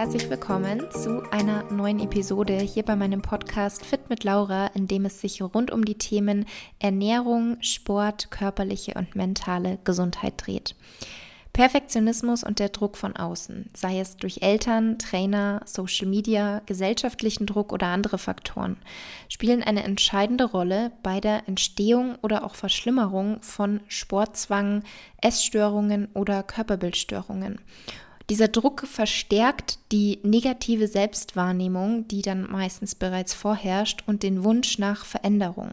herzlich willkommen zu einer neuen Episode hier bei meinem Podcast Fit mit Laura, in dem es sich rund um die Themen Ernährung, Sport, körperliche und mentale Gesundheit dreht. Perfektionismus und der Druck von außen, sei es durch Eltern, Trainer, Social Media, gesellschaftlichen Druck oder andere Faktoren, spielen eine entscheidende Rolle bei der Entstehung oder auch Verschlimmerung von Sportzwang, Essstörungen oder Körperbildstörungen. Dieser Druck verstärkt die negative Selbstwahrnehmung, die dann meistens bereits vorherrscht, und den Wunsch nach Veränderung.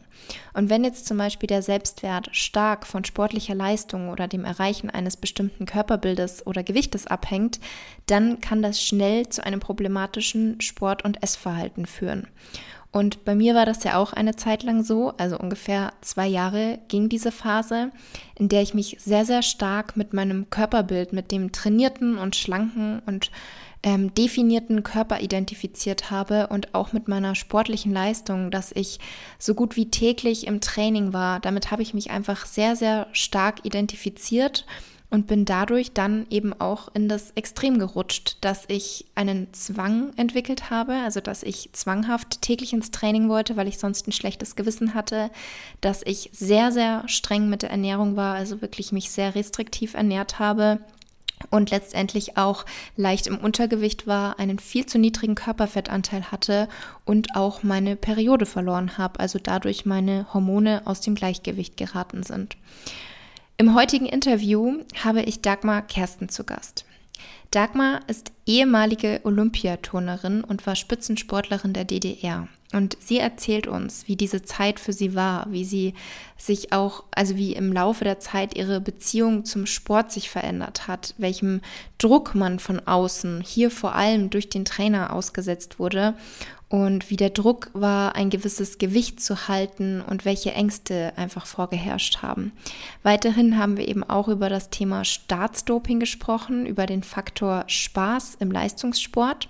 Und wenn jetzt zum Beispiel der Selbstwert stark von sportlicher Leistung oder dem Erreichen eines bestimmten Körperbildes oder Gewichtes abhängt, dann kann das schnell zu einem problematischen Sport- und Essverhalten führen. Und bei mir war das ja auch eine Zeit lang so, also ungefähr zwei Jahre ging diese Phase, in der ich mich sehr, sehr stark mit meinem Körperbild, mit dem trainierten und schlanken und ähm, definierten Körper identifiziert habe und auch mit meiner sportlichen Leistung, dass ich so gut wie täglich im Training war. Damit habe ich mich einfach sehr, sehr stark identifiziert und bin dadurch dann eben auch in das Extrem gerutscht, dass ich einen Zwang entwickelt habe, also dass ich zwanghaft täglich ins Training wollte, weil ich sonst ein schlechtes Gewissen hatte, dass ich sehr, sehr streng mit der Ernährung war, also wirklich mich sehr restriktiv ernährt habe und letztendlich auch leicht im Untergewicht war, einen viel zu niedrigen Körperfettanteil hatte und auch meine Periode verloren habe, also dadurch meine Hormone aus dem Gleichgewicht geraten sind. Im heutigen Interview habe ich Dagmar Kersten zu Gast. Dagmar ist ehemalige Olympiaturnerin und war Spitzensportlerin der DDR. Und sie erzählt uns, wie diese Zeit für sie war, wie sie sich auch, also wie im Laufe der Zeit ihre Beziehung zum Sport sich verändert hat, welchem Druck man von außen, hier vor allem durch den Trainer ausgesetzt wurde und wie der Druck war, ein gewisses Gewicht zu halten und welche Ängste einfach vorgeherrscht haben. Weiterhin haben wir eben auch über das Thema Staatsdoping gesprochen, über den Faktor Spaß im Leistungssport,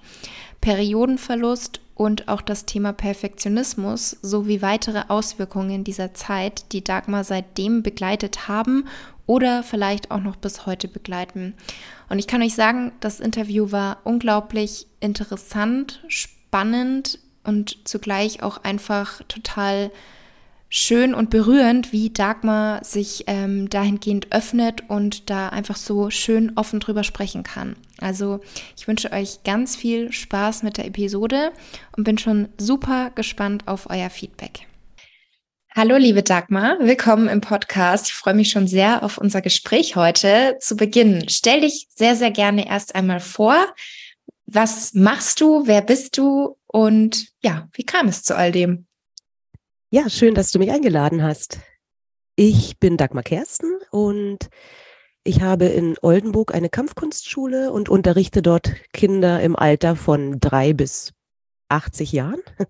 Periodenverlust und auch das Thema Perfektionismus sowie weitere Auswirkungen dieser Zeit, die Dagmar seitdem begleitet haben oder vielleicht auch noch bis heute begleiten. Und ich kann euch sagen, das Interview war unglaublich interessant, spannend und zugleich auch einfach total schön und berührend, wie Dagmar sich ähm, dahingehend öffnet und da einfach so schön offen drüber sprechen kann. Also ich wünsche euch ganz viel Spaß mit der Episode und bin schon super gespannt auf euer Feedback. Hallo, liebe Dagmar, willkommen im Podcast. Ich freue mich schon sehr auf unser Gespräch heute. Zu Beginn, stell dich sehr, sehr gerne erst einmal vor. Was machst du? Wer bist du? Und ja, wie kam es zu all dem? Ja, schön, dass du mich eingeladen hast. Ich bin Dagmar Kersten und ich habe in Oldenburg eine Kampfkunstschule und unterrichte dort Kinder im Alter von drei bis 80 Jahren.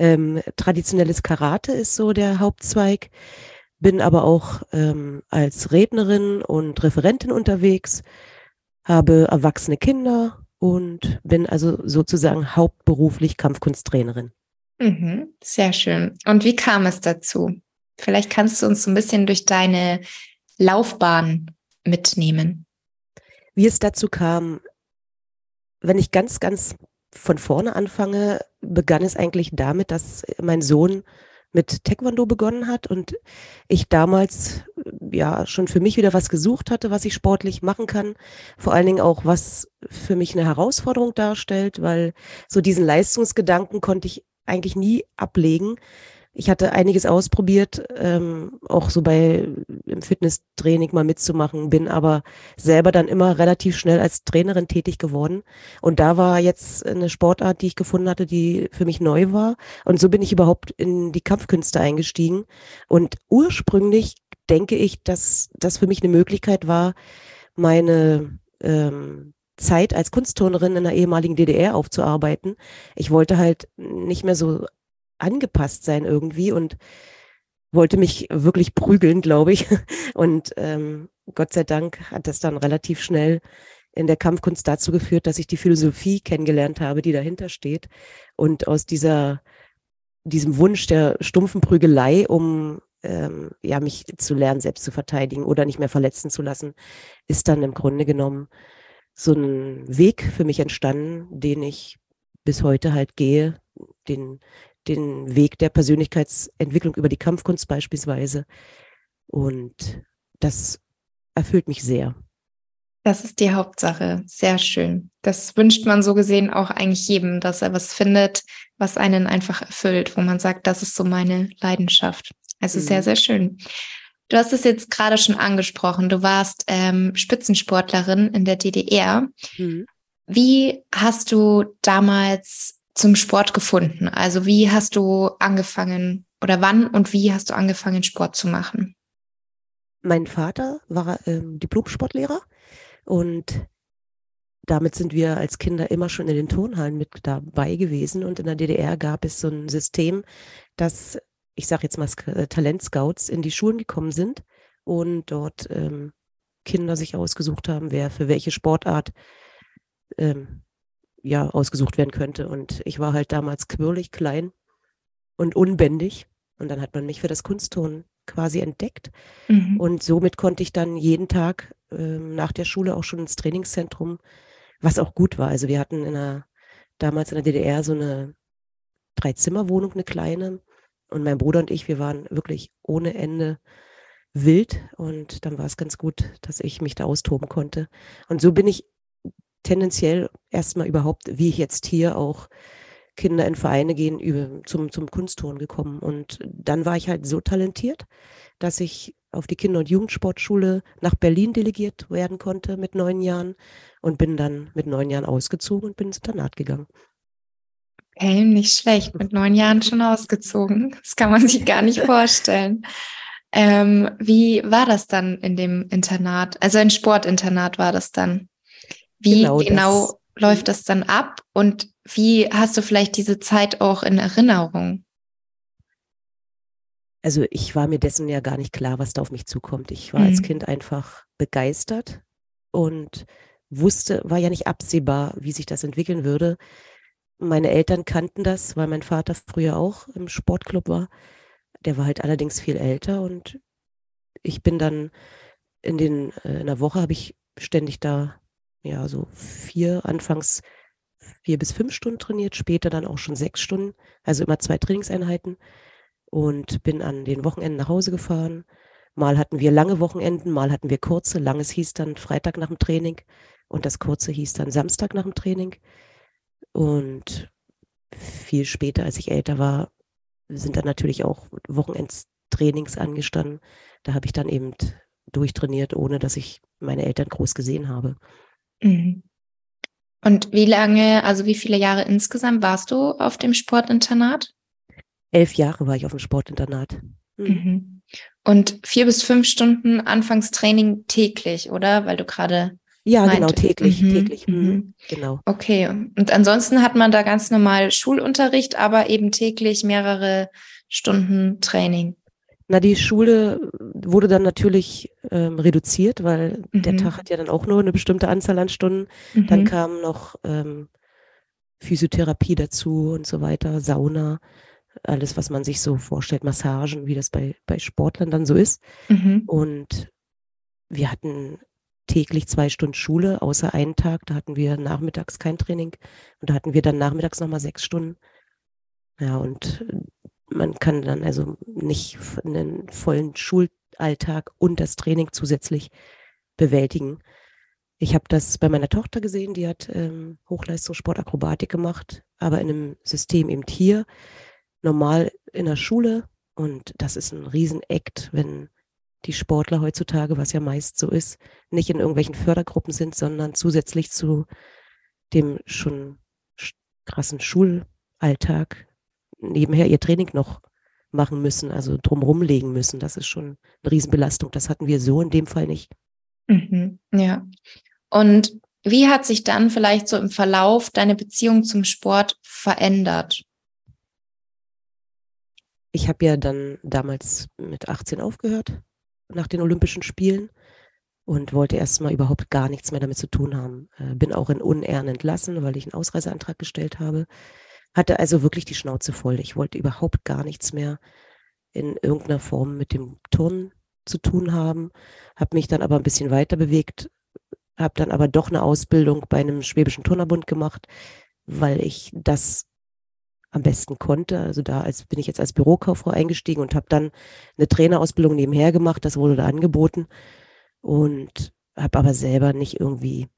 Ähm, traditionelles Karate ist so der Hauptzweig, bin aber auch ähm, als Rednerin und Referentin unterwegs, habe erwachsene Kinder und bin also sozusagen hauptberuflich Kampfkunsttrainerin. Mhm, sehr schön. Und wie kam es dazu? Vielleicht kannst du uns so ein bisschen durch deine Laufbahn mitnehmen. Wie es dazu kam, wenn ich ganz, ganz von vorne anfange, begann es eigentlich damit, dass mein Sohn mit Taekwondo begonnen hat und ich damals ja schon für mich wieder was gesucht hatte, was ich sportlich machen kann. Vor allen Dingen auch, was für mich eine Herausforderung darstellt, weil so diesen Leistungsgedanken konnte ich eigentlich nie ablegen. Ich hatte einiges ausprobiert, ähm, auch so bei im Fitnesstraining mal mitzumachen, bin aber selber dann immer relativ schnell als Trainerin tätig geworden. Und da war jetzt eine Sportart, die ich gefunden hatte, die für mich neu war. Und so bin ich überhaupt in die Kampfkünste eingestiegen. Und ursprünglich denke ich, dass das für mich eine Möglichkeit war, meine ähm, Zeit als Kunstturnerin in der ehemaligen DDR aufzuarbeiten. Ich wollte halt nicht mehr so angepasst sein irgendwie und wollte mich wirklich prügeln, glaube ich. Und ähm, Gott sei Dank hat das dann relativ schnell in der Kampfkunst dazu geführt, dass ich die Philosophie kennengelernt habe, die dahinter steht. Und aus dieser, diesem Wunsch der stumpfen Prügelei, um ähm, ja, mich zu lernen, selbst zu verteidigen oder nicht mehr verletzen zu lassen, ist dann im Grunde genommen so ein Weg für mich entstanden, den ich bis heute halt gehe, den, den Weg der Persönlichkeitsentwicklung über die Kampfkunst beispielsweise. Und das erfüllt mich sehr. Das ist die Hauptsache. Sehr schön. Das wünscht man so gesehen auch eigentlich jedem, dass er was findet, was einen einfach erfüllt, wo man sagt, das ist so meine Leidenschaft. Also mhm. sehr, sehr schön. Du hast es jetzt gerade schon angesprochen. Du warst ähm, Spitzensportlerin in der DDR. Mhm. Wie hast du damals zum Sport gefunden? Also wie hast du angefangen oder wann und wie hast du angefangen, Sport zu machen? Mein Vater war ähm, Diplom-Sportlehrer und damit sind wir als Kinder immer schon in den Turnhallen mit dabei gewesen. Und in der DDR gab es so ein System, dass ich sage jetzt mal, äh, Talentscouts in die Schulen gekommen sind und dort ähm, Kinder sich ausgesucht haben, wer für welche Sportart ähm, ja ausgesucht werden könnte. Und ich war halt damals quirlig, klein und unbändig. Und dann hat man mich für das Kunstturnen quasi entdeckt. Mhm. Und somit konnte ich dann jeden Tag ähm, nach der Schule auch schon ins Trainingszentrum, was auch gut war. Also wir hatten in der, damals in der DDR so eine Dreizimmerwohnung, eine kleine. Und mein Bruder und ich, wir waren wirklich ohne Ende wild und dann war es ganz gut, dass ich mich da austoben konnte. Und so bin ich tendenziell erstmal überhaupt, wie ich jetzt hier auch Kinder in Vereine gehen, über, zum, zum Kunstturnen gekommen. Und dann war ich halt so talentiert, dass ich auf die Kinder- und Jugendsportschule nach Berlin delegiert werden konnte mit neun Jahren und bin dann mit neun Jahren ausgezogen und bin ins Internat gegangen. Okay, nicht schlecht. Mit neun Jahren schon ausgezogen. Das kann man sich gar nicht vorstellen. Ähm, wie war das dann in dem Internat? Also ein Sportinternat war das dann. Wie genau, genau das. läuft das dann ab und wie hast du vielleicht diese Zeit auch in Erinnerung? Also ich war mir dessen ja gar nicht klar, was da auf mich zukommt. Ich war mhm. als Kind einfach begeistert und wusste, war ja nicht absehbar, wie sich das entwickeln würde. Meine Eltern kannten das, weil mein Vater früher auch im Sportclub war. Der war halt allerdings viel älter und ich bin dann in den äh, in der Woche habe ich ständig da ja so vier anfangs vier bis fünf Stunden trainiert, später dann auch schon sechs Stunden, also immer zwei Trainingseinheiten und bin an den Wochenenden nach Hause gefahren. Mal hatten wir lange Wochenenden, mal hatten wir kurze. Langes hieß dann Freitag nach dem Training und das kurze hieß dann Samstag nach dem Training. Und viel später, als ich älter war, sind dann natürlich auch Wochenendstrainings angestanden. Da habe ich dann eben durchtrainiert, ohne dass ich meine Eltern groß gesehen habe. Mhm. Und wie lange, also wie viele Jahre insgesamt warst du auf dem Sportinternat? Elf Jahre war ich auf dem Sportinternat. Mhm. mhm. Und vier bis fünf Stunden Anfangstraining täglich, oder? Weil du gerade ja, genau, meint. genau, täglich, mhm, täglich, mhm. mhm. genau. Okay, und ansonsten hat man da ganz normal Schulunterricht, aber eben täglich mehrere Stunden Training. Na, die Schule wurde dann natürlich ähm, reduziert, weil mhm. der Tag hat ja dann auch nur eine bestimmte Anzahl an Stunden. Mhm. Dann kam noch ähm, Physiotherapie dazu und so weiter, Sauna, alles, was man sich so vorstellt, Massagen, wie das bei, bei Sportlern dann so ist. Mhm. Und wir hatten täglich zwei Stunden Schule, außer einen Tag, da hatten wir nachmittags kein Training und da hatten wir dann nachmittags nochmal sechs Stunden. Ja, und man kann dann also nicht einen vollen Schulalltag und das Training zusätzlich bewältigen. Ich habe das bei meiner Tochter gesehen, die hat ähm, Hochleistungssportakrobatik gemacht, aber in einem System eben hier, normal in der Schule. Und das ist ein Riesenakt, wenn die Sportler heutzutage, was ja meist so ist, nicht in irgendwelchen Fördergruppen sind, sondern zusätzlich zu dem schon krassen Schulalltag nebenher ihr Training noch machen müssen, also drumherum legen müssen. Das ist schon eine Riesenbelastung. Das hatten wir so in dem Fall nicht. Mhm, ja. Und wie hat sich dann vielleicht so im Verlauf deine Beziehung zum Sport verändert? Ich habe ja dann damals mit 18 aufgehört nach den Olympischen Spielen und wollte erstmal überhaupt gar nichts mehr damit zu tun haben. Äh, bin auch in Unehren entlassen, weil ich einen Ausreiseantrag gestellt habe. Hatte also wirklich die Schnauze voll. Ich wollte überhaupt gar nichts mehr in irgendeiner Form mit dem Turnen zu tun haben. Habe mich dann aber ein bisschen weiter bewegt, habe dann aber doch eine Ausbildung bei einem Schwäbischen Turnerbund gemacht, weil ich das am besten konnte. Also da als, bin ich jetzt als Bürokauffrau eingestiegen und habe dann eine Trainerausbildung nebenher gemacht. Das wurde da angeboten und habe aber selber nicht irgendwie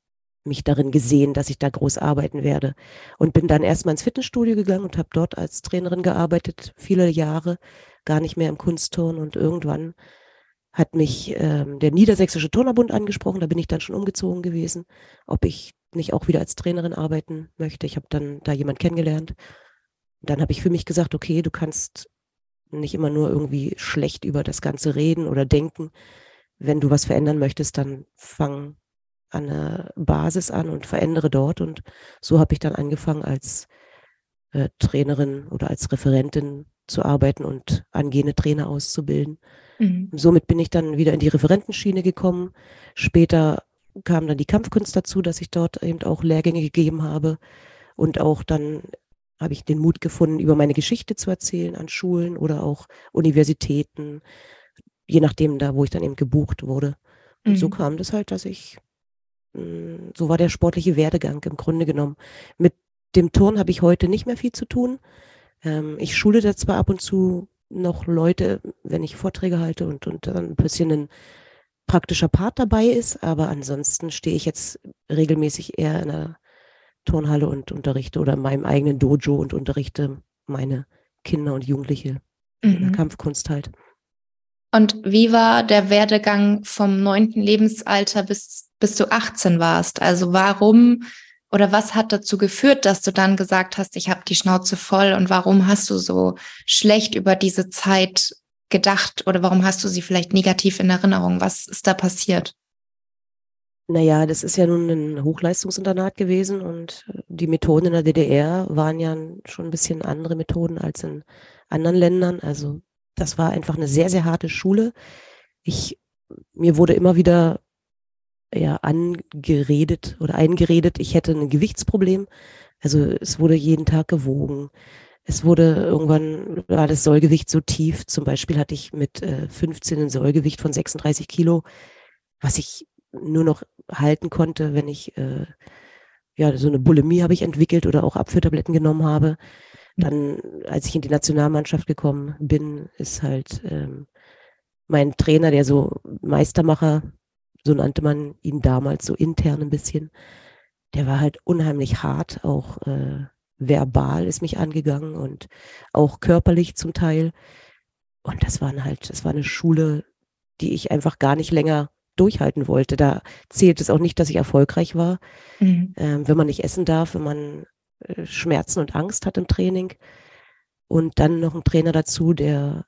mich darin gesehen, dass ich da groß arbeiten werde. Und bin dann erstmal ins Fitnessstudio gegangen und habe dort als Trainerin gearbeitet, viele Jahre, gar nicht mehr im Kunstturn. Und irgendwann hat mich ähm, der Niedersächsische Turnerbund angesprochen, da bin ich dann schon umgezogen gewesen, ob ich nicht auch wieder als Trainerin arbeiten möchte. Ich habe dann da jemand kennengelernt. Dann habe ich für mich gesagt, okay, du kannst nicht immer nur irgendwie schlecht über das Ganze reden oder denken. Wenn du was verändern möchtest, dann fang an der Basis an und verändere dort. Und so habe ich dann angefangen, als äh, Trainerin oder als Referentin zu arbeiten und angehende Trainer auszubilden. Mhm. Somit bin ich dann wieder in die Referentenschiene gekommen. Später kam dann die Kampfkunst dazu, dass ich dort eben auch Lehrgänge gegeben habe und auch dann habe ich den Mut gefunden, über meine Geschichte zu erzählen an Schulen oder auch Universitäten, je nachdem da, wo ich dann eben gebucht wurde. Und mhm. so kam das halt, dass ich so war der sportliche Werdegang im Grunde genommen. Mit dem Turn habe ich heute nicht mehr viel zu tun. Ähm, ich schule da zwar ab und zu noch Leute, wenn ich Vorträge halte und, und dann ein bisschen ein praktischer Part dabei ist, aber ansonsten stehe ich jetzt regelmäßig eher in der Turnhalle und unterrichte oder in meinem eigenen Dojo und unterrichte meine Kinder und Jugendliche mhm. in der mhm. Kampfkunst halt. Und wie war der Werdegang vom neunten Lebensalter bis bis du 18 warst. Also warum oder was hat dazu geführt, dass du dann gesagt hast, ich habe die Schnauze voll und warum hast du so schlecht über diese Zeit gedacht oder warum hast du sie vielleicht negativ in Erinnerung? Was ist da passiert? Naja, das ist ja nun ein Hochleistungsinternat gewesen und die Methoden in der DDR waren ja schon ein bisschen andere Methoden als in anderen Ländern. Also das war einfach eine sehr, sehr harte Schule. Ich, mir wurde immer wieder ja angeredet oder eingeredet, ich hätte ein Gewichtsproblem. Also es wurde jeden Tag gewogen. Es wurde irgendwann, war das Sollgewicht so tief. Zum Beispiel hatte ich mit äh, 15 ein Sollgewicht von 36 Kilo, was ich nur noch halten konnte, wenn ich, äh, ja, so eine Bulimie habe ich entwickelt oder auch Abführtabletten genommen habe. Dann, als ich in die Nationalmannschaft gekommen bin, ist halt ähm, mein Trainer, der so Meistermacher so nannte man ihn damals so intern ein bisschen. Der war halt unheimlich hart, auch äh, verbal ist mich angegangen und auch körperlich zum Teil. Und das waren halt, das war eine Schule, die ich einfach gar nicht länger durchhalten wollte. Da zählt es auch nicht, dass ich erfolgreich war. Mhm. Ähm, wenn man nicht essen darf, wenn man Schmerzen und Angst hat im Training und dann noch ein Trainer dazu, der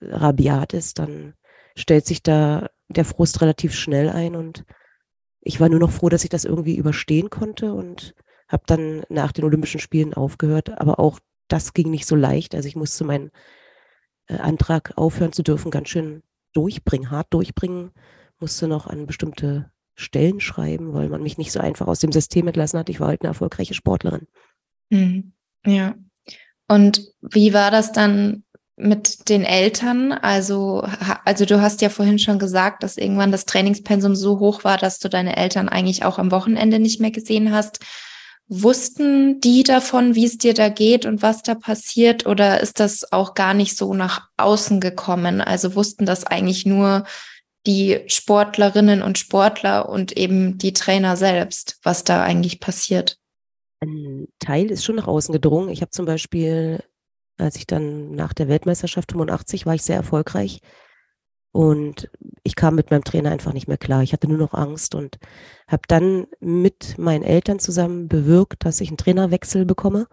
rabiat ist, dann stellt sich da der Frust relativ schnell ein und ich war nur noch froh, dass ich das irgendwie überstehen konnte und habe dann nach den Olympischen Spielen aufgehört. Aber auch das ging nicht so leicht. Also ich musste meinen äh, Antrag aufhören zu dürfen ganz schön durchbringen, hart durchbringen, musste noch an bestimmte Stellen schreiben, weil man mich nicht so einfach aus dem System entlassen hat. Ich war halt eine erfolgreiche Sportlerin. Mhm. Ja. Und wie war das dann mit den Eltern? Also, also du hast ja vorhin schon gesagt, dass irgendwann das Trainingspensum so hoch war, dass du deine Eltern eigentlich auch am Wochenende nicht mehr gesehen hast. Wussten die davon, wie es dir da geht und was da passiert? Oder ist das auch gar nicht so nach außen gekommen? Also wussten das eigentlich nur die Sportlerinnen und Sportler und eben die Trainer selbst, was da eigentlich passiert? Ein Teil ist schon nach außen gedrungen. Ich habe zum Beispiel als ich dann nach der Weltmeisterschaft 85 war ich sehr erfolgreich und ich kam mit meinem Trainer einfach nicht mehr klar. Ich hatte nur noch Angst und habe dann mit meinen Eltern zusammen bewirkt, dass ich einen Trainerwechsel bekomme,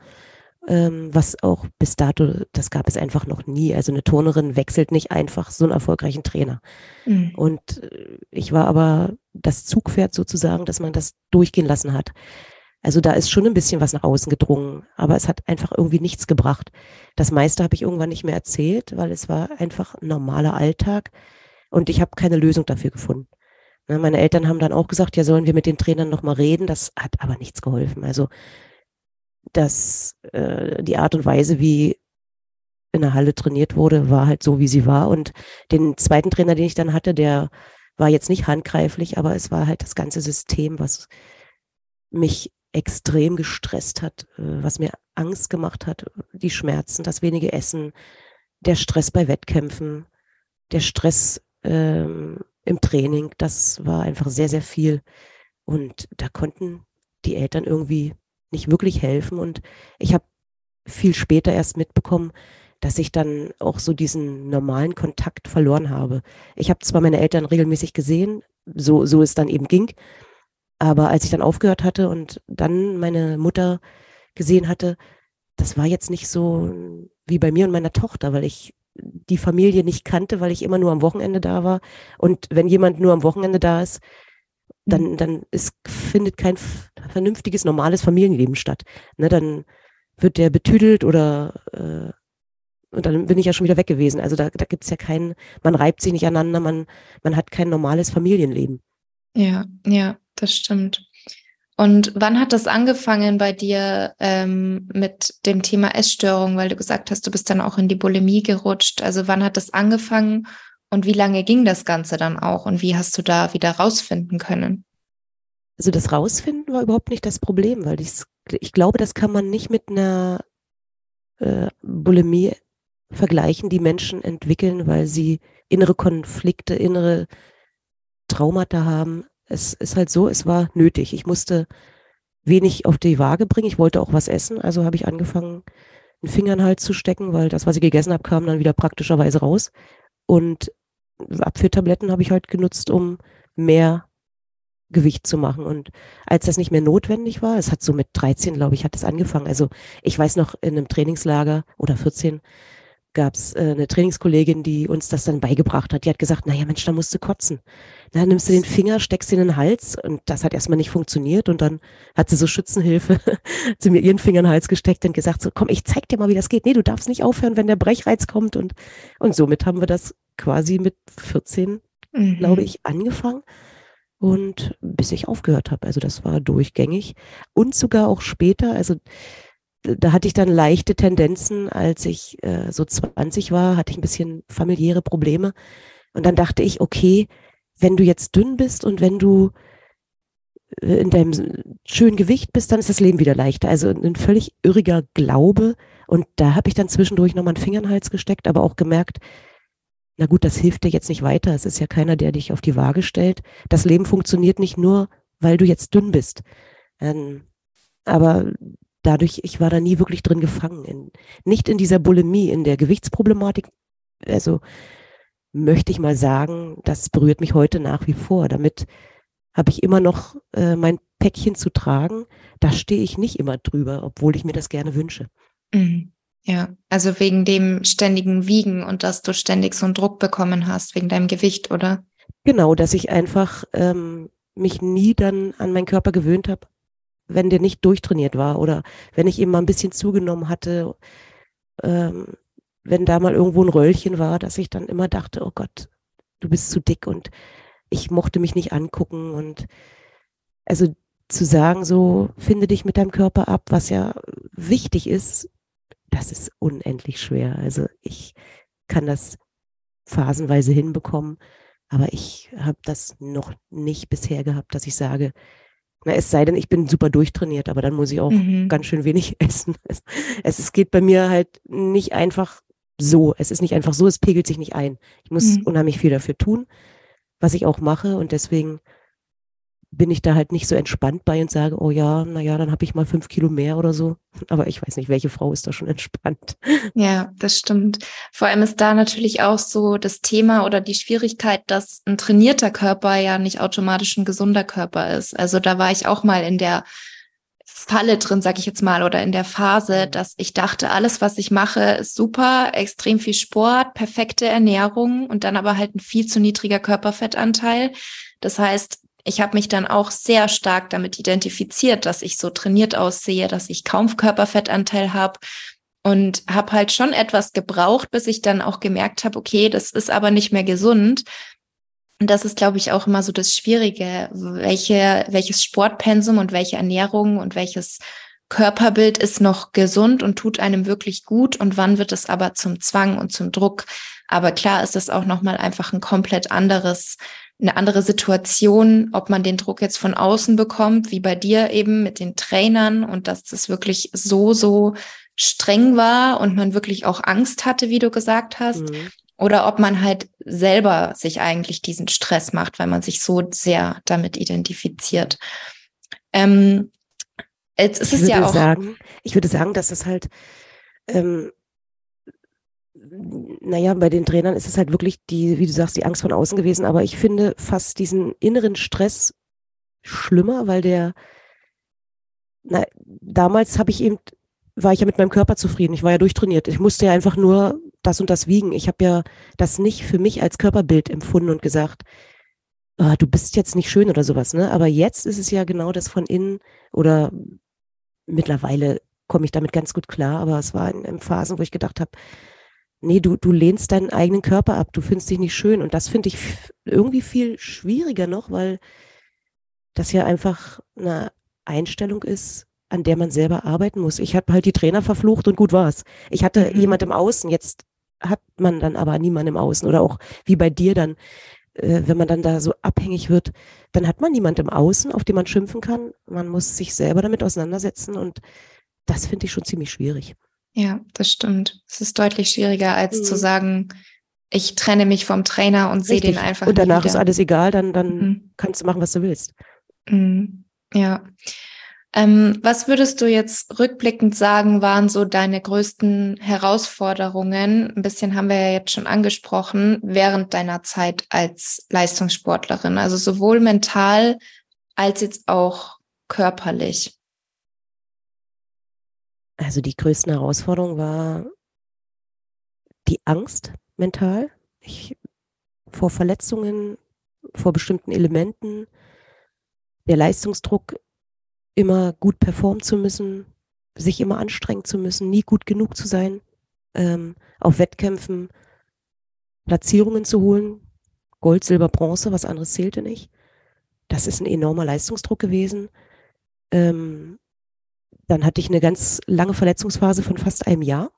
was auch bis dato, das gab es einfach noch nie. Also eine Turnerin wechselt nicht einfach so einen erfolgreichen Trainer. Mhm. Und äh, ich war aber das Zugpferd sozusagen, dass man das durchgehen lassen hat. Also da ist schon ein bisschen was nach außen gedrungen, aber es hat einfach irgendwie nichts gebracht. Das meiste habe ich irgendwann nicht mehr erzählt, weil es war einfach ein normaler Alltag und ich habe keine Lösung dafür gefunden. Ne, meine Eltern haben dann auch gesagt, ja, sollen wir mit den Trainern nochmal reden? Das hat aber nichts geholfen. Also das, äh, die Art und Weise, wie in der Halle trainiert wurde, war halt so, wie sie war. Und den zweiten Trainer, den ich dann hatte, der war jetzt nicht handgreiflich, aber es war halt das ganze System, was mich extrem gestresst hat, äh, was mir Angst gemacht hat, die Schmerzen, das wenige Essen, der Stress bei Wettkämpfen, der Stress ähm, im Training, das war einfach sehr, sehr viel. Und da konnten die Eltern irgendwie nicht wirklich helfen. Und ich habe viel später erst mitbekommen, dass ich dann auch so diesen normalen Kontakt verloren habe. Ich habe zwar meine Eltern regelmäßig gesehen, so, so es dann eben ging, aber als ich dann aufgehört hatte und dann meine Mutter gesehen hatte, das war jetzt nicht so wie bei mir und meiner Tochter, weil ich die Familie nicht kannte, weil ich immer nur am Wochenende da war. Und wenn jemand nur am Wochenende da ist, dann, mhm. dann ist, findet kein vernünftiges, normales Familienleben statt. Ne, dann wird der betüdelt oder äh, und dann bin ich ja schon wieder weg gewesen. Also da, da gibt es ja keinen, man reibt sich nicht aneinander, man, man hat kein normales Familienleben. Ja, ja, das stimmt. Und wann hat das angefangen bei dir ähm, mit dem Thema Essstörung, weil du gesagt hast, du bist dann auch in die Bulimie gerutscht. Also wann hat das angefangen und wie lange ging das Ganze dann auch und wie hast du da wieder rausfinden können? Also das Rausfinden war überhaupt nicht das Problem, weil ich, ich glaube, das kann man nicht mit einer äh, Bulimie vergleichen, die Menschen entwickeln, weil sie innere Konflikte, innere Traumata haben. Es ist halt so, es war nötig. Ich musste wenig auf die Waage bringen. Ich wollte auch was essen, also habe ich angefangen, einen Finger in den Hals zu stecken, weil das, was ich gegessen habe, kam dann wieder praktischerweise raus. Und Abführtabletten habe ich halt genutzt, um mehr Gewicht zu machen. Und als das nicht mehr notwendig war, es hat so mit 13, glaube ich, hat es angefangen. Also ich weiß noch in einem Trainingslager oder 14 gab es äh, eine Trainingskollegin, die uns das dann beigebracht hat. Die hat gesagt, naja Mensch, da musst du kotzen. Dann nimmst du den Finger, steckst ihn in den Hals und das hat erstmal nicht funktioniert. Und dann hat sie so Schützenhilfe zu mir ihren Finger in den Hals gesteckt und gesagt, so komm, ich zeig dir mal, wie das geht. Nee, du darfst nicht aufhören, wenn der Brechreiz kommt. Und, und somit haben wir das quasi mit 14, mhm. glaube ich, angefangen und bis ich aufgehört habe. Also das war durchgängig und sogar auch später, also da hatte ich dann leichte Tendenzen, als ich äh, so 20 war, hatte ich ein bisschen familiäre Probleme. Und dann dachte ich, okay, wenn du jetzt dünn bist und wenn du äh, in deinem schönen Gewicht bist, dann ist das Leben wieder leichter. Also ein völlig irriger Glaube. Und da habe ich dann zwischendurch nochmal einen Finger in den Hals gesteckt, aber auch gemerkt, na gut, das hilft dir jetzt nicht weiter. Es ist ja keiner, der dich auf die Waage stellt. Das Leben funktioniert nicht nur, weil du jetzt dünn bist. Ähm, aber dadurch, ich war da nie wirklich drin gefangen. In, nicht in dieser Bulimie, in der Gewichtsproblematik. Also möchte ich mal sagen, das berührt mich heute nach wie vor. Damit habe ich immer noch äh, mein Päckchen zu tragen. Da stehe ich nicht immer drüber, obwohl ich mir das gerne wünsche. Mhm. Ja, also wegen dem ständigen Wiegen und dass du ständig so einen Druck bekommen hast wegen deinem Gewicht, oder? Genau, dass ich einfach ähm, mich nie dann an meinen Körper gewöhnt habe, wenn der nicht durchtrainiert war oder wenn ich eben mal ein bisschen zugenommen hatte, ähm, wenn da mal irgendwo ein Röllchen war, dass ich dann immer dachte, oh Gott, du bist zu dick und ich mochte mich nicht angucken und also zu sagen, so finde dich mit deinem Körper ab, was ja wichtig ist, das ist unendlich schwer. Also ich kann das phasenweise hinbekommen, aber ich habe das noch nicht bisher gehabt, dass ich sage, na, es sei denn, ich bin super durchtrainiert, aber dann muss ich auch mhm. ganz schön wenig essen. Es, es, geht bei mir halt nicht einfach so. Es ist nicht einfach so, es pegelt sich nicht ein. Ich muss mhm. unheimlich viel dafür tun, was ich auch mache und deswegen bin ich da halt nicht so entspannt bei und sage, oh ja, naja, dann habe ich mal fünf Kilo mehr oder so. Aber ich weiß nicht, welche Frau ist da schon entspannt. Ja, das stimmt. Vor allem ist da natürlich auch so das Thema oder die Schwierigkeit, dass ein trainierter Körper ja nicht automatisch ein gesunder Körper ist. Also da war ich auch mal in der Falle drin, sag ich jetzt mal, oder in der Phase, mhm. dass ich dachte, alles, was ich mache, ist super, extrem viel Sport, perfekte Ernährung und dann aber halt ein viel zu niedriger Körperfettanteil. Das heißt, ich habe mich dann auch sehr stark damit identifiziert, dass ich so trainiert aussehe, dass ich kaum Körperfettanteil habe und habe halt schon etwas gebraucht, bis ich dann auch gemerkt habe, okay, das ist aber nicht mehr gesund. Und das ist, glaube ich, auch immer so das Schwierige, welche, welches Sportpensum und welche Ernährung und welches Körperbild ist noch gesund und tut einem wirklich gut und wann wird es aber zum Zwang und zum Druck. Aber klar ist es auch nochmal einfach ein komplett anderes eine andere Situation, ob man den Druck jetzt von außen bekommt, wie bei dir eben mit den Trainern und dass das wirklich so, so streng war und man wirklich auch Angst hatte, wie du gesagt hast. Mhm. Oder ob man halt selber sich eigentlich diesen Stress macht, weil man sich so sehr damit identifiziert. Ähm, jetzt ist ich es ja auch. Sagen, ich würde sagen, dass es halt ähm, naja, bei den Trainern ist es halt wirklich die, wie du sagst, die Angst von außen gewesen. Aber ich finde fast diesen inneren Stress schlimmer, weil der, na, damals habe ich eben, war ich ja mit meinem Körper zufrieden. Ich war ja durchtrainiert. Ich musste ja einfach nur das und das wiegen. Ich habe ja das nicht für mich als Körperbild empfunden und gesagt, oh, du bist jetzt nicht schön oder sowas. Ne? Aber jetzt ist es ja genau das von innen oder mittlerweile komme ich damit ganz gut klar. Aber es war in, in Phasen, wo ich gedacht habe, nee, du, du lehnst deinen eigenen Körper ab, du findest dich nicht schön. Und das finde ich irgendwie viel schwieriger noch, weil das ja einfach eine Einstellung ist, an der man selber arbeiten muss. Ich habe halt die Trainer verflucht und gut war's. Ich hatte mhm. jemand im Außen, jetzt hat man dann aber niemand im Außen oder auch wie bei dir dann, äh, wenn man dann da so abhängig wird, dann hat man niemand im Außen, auf den man schimpfen kann. Man muss sich selber damit auseinandersetzen und das finde ich schon ziemlich schwierig. Ja, das stimmt. Es ist deutlich schwieriger, als mhm. zu sagen, ich trenne mich vom Trainer und sehe den einfach. Und danach ist alles egal, dann, dann mhm. kannst du machen, was du willst. Mhm. Ja. Ähm, was würdest du jetzt rückblickend sagen, waren so deine größten Herausforderungen? Ein bisschen haben wir ja jetzt schon angesprochen, während deiner Zeit als Leistungssportlerin, also sowohl mental als jetzt auch körperlich. Also die größten Herausforderung war die Angst mental ich, vor Verletzungen, vor bestimmten Elementen, der Leistungsdruck, immer gut performen zu müssen, sich immer anstrengen zu müssen, nie gut genug zu sein, ähm, auf Wettkämpfen Platzierungen zu holen, Gold, Silber, Bronze, was anderes zählte nicht. Das ist ein enormer Leistungsdruck gewesen. Ähm, dann hatte ich eine ganz lange Verletzungsphase von fast einem Jahr,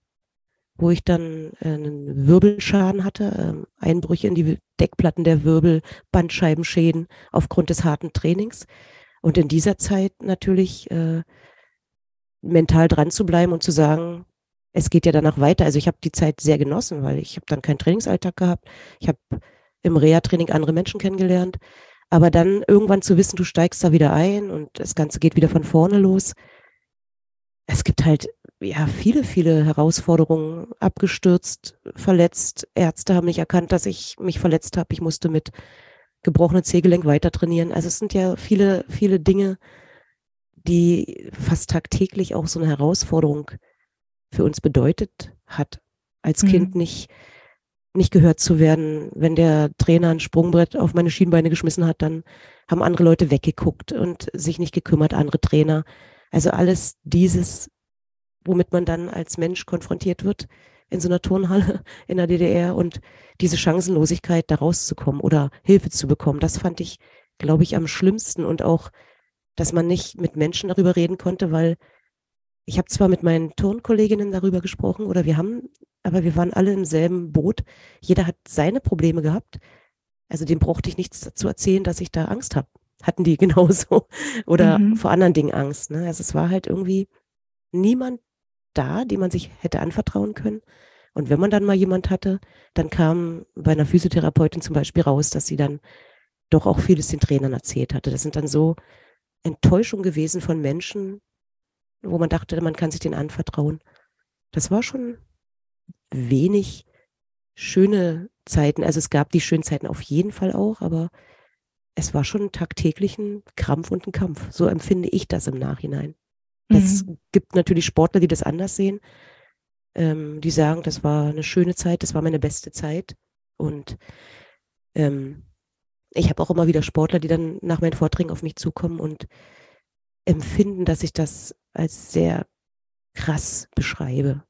wo ich dann äh, einen Wirbelschaden hatte, äh, Einbrüche in die Deckplatten der Wirbel, Bandscheibenschäden aufgrund des harten Trainings. Und in dieser Zeit natürlich äh, mental dran zu bleiben und zu sagen, es geht ja danach weiter. Also ich habe die Zeit sehr genossen, weil ich habe dann keinen Trainingsalltag gehabt. Ich habe im Reha-Training andere Menschen kennengelernt. Aber dann irgendwann zu wissen, du steigst da wieder ein und das Ganze geht wieder von vorne los, es gibt halt ja viele, viele Herausforderungen. Abgestürzt, verletzt. Ärzte haben nicht erkannt, dass ich mich verletzt habe. Ich musste mit gebrochenem Zehgelenk weiter trainieren. Also es sind ja viele, viele Dinge, die fast tagtäglich auch so eine Herausforderung für uns bedeutet hat, als mhm. Kind nicht, nicht gehört zu werden. Wenn der Trainer ein Sprungbrett auf meine Schienbeine geschmissen hat, dann haben andere Leute weggeguckt und sich nicht gekümmert, andere Trainer. Also alles dieses, womit man dann als Mensch konfrontiert wird in so einer Turnhalle in der DDR und diese Chancenlosigkeit, da rauszukommen oder Hilfe zu bekommen, das fand ich, glaube ich, am schlimmsten und auch, dass man nicht mit Menschen darüber reden konnte, weil ich habe zwar mit meinen Turnkolleginnen darüber gesprochen oder wir haben, aber wir waren alle im selben Boot. Jeder hat seine Probleme gehabt. Also dem brauchte ich nichts zu erzählen, dass ich da Angst habe hatten die genauso oder mhm. vor anderen Dingen Angst. Ne? Also es war halt irgendwie niemand da, dem man sich hätte anvertrauen können. Und wenn man dann mal jemand hatte, dann kam bei einer Physiotherapeutin zum Beispiel raus, dass sie dann doch auch vieles den Trainern erzählt hatte. Das sind dann so Enttäuschungen gewesen von Menschen, wo man dachte, man kann sich den anvertrauen. Das war schon wenig schöne Zeiten. Also es gab die schönen Zeiten auf jeden Fall auch, aber es war schon tagtäglich ein Krampf und ein Kampf. So empfinde ich das im Nachhinein. Es mhm. gibt natürlich Sportler, die das anders sehen. Ähm, die sagen, das war eine schöne Zeit, das war meine beste Zeit. Und ähm, ich habe auch immer wieder Sportler, die dann nach meinen Vorträgen auf mich zukommen und empfinden, dass ich das als sehr krass beschreibe,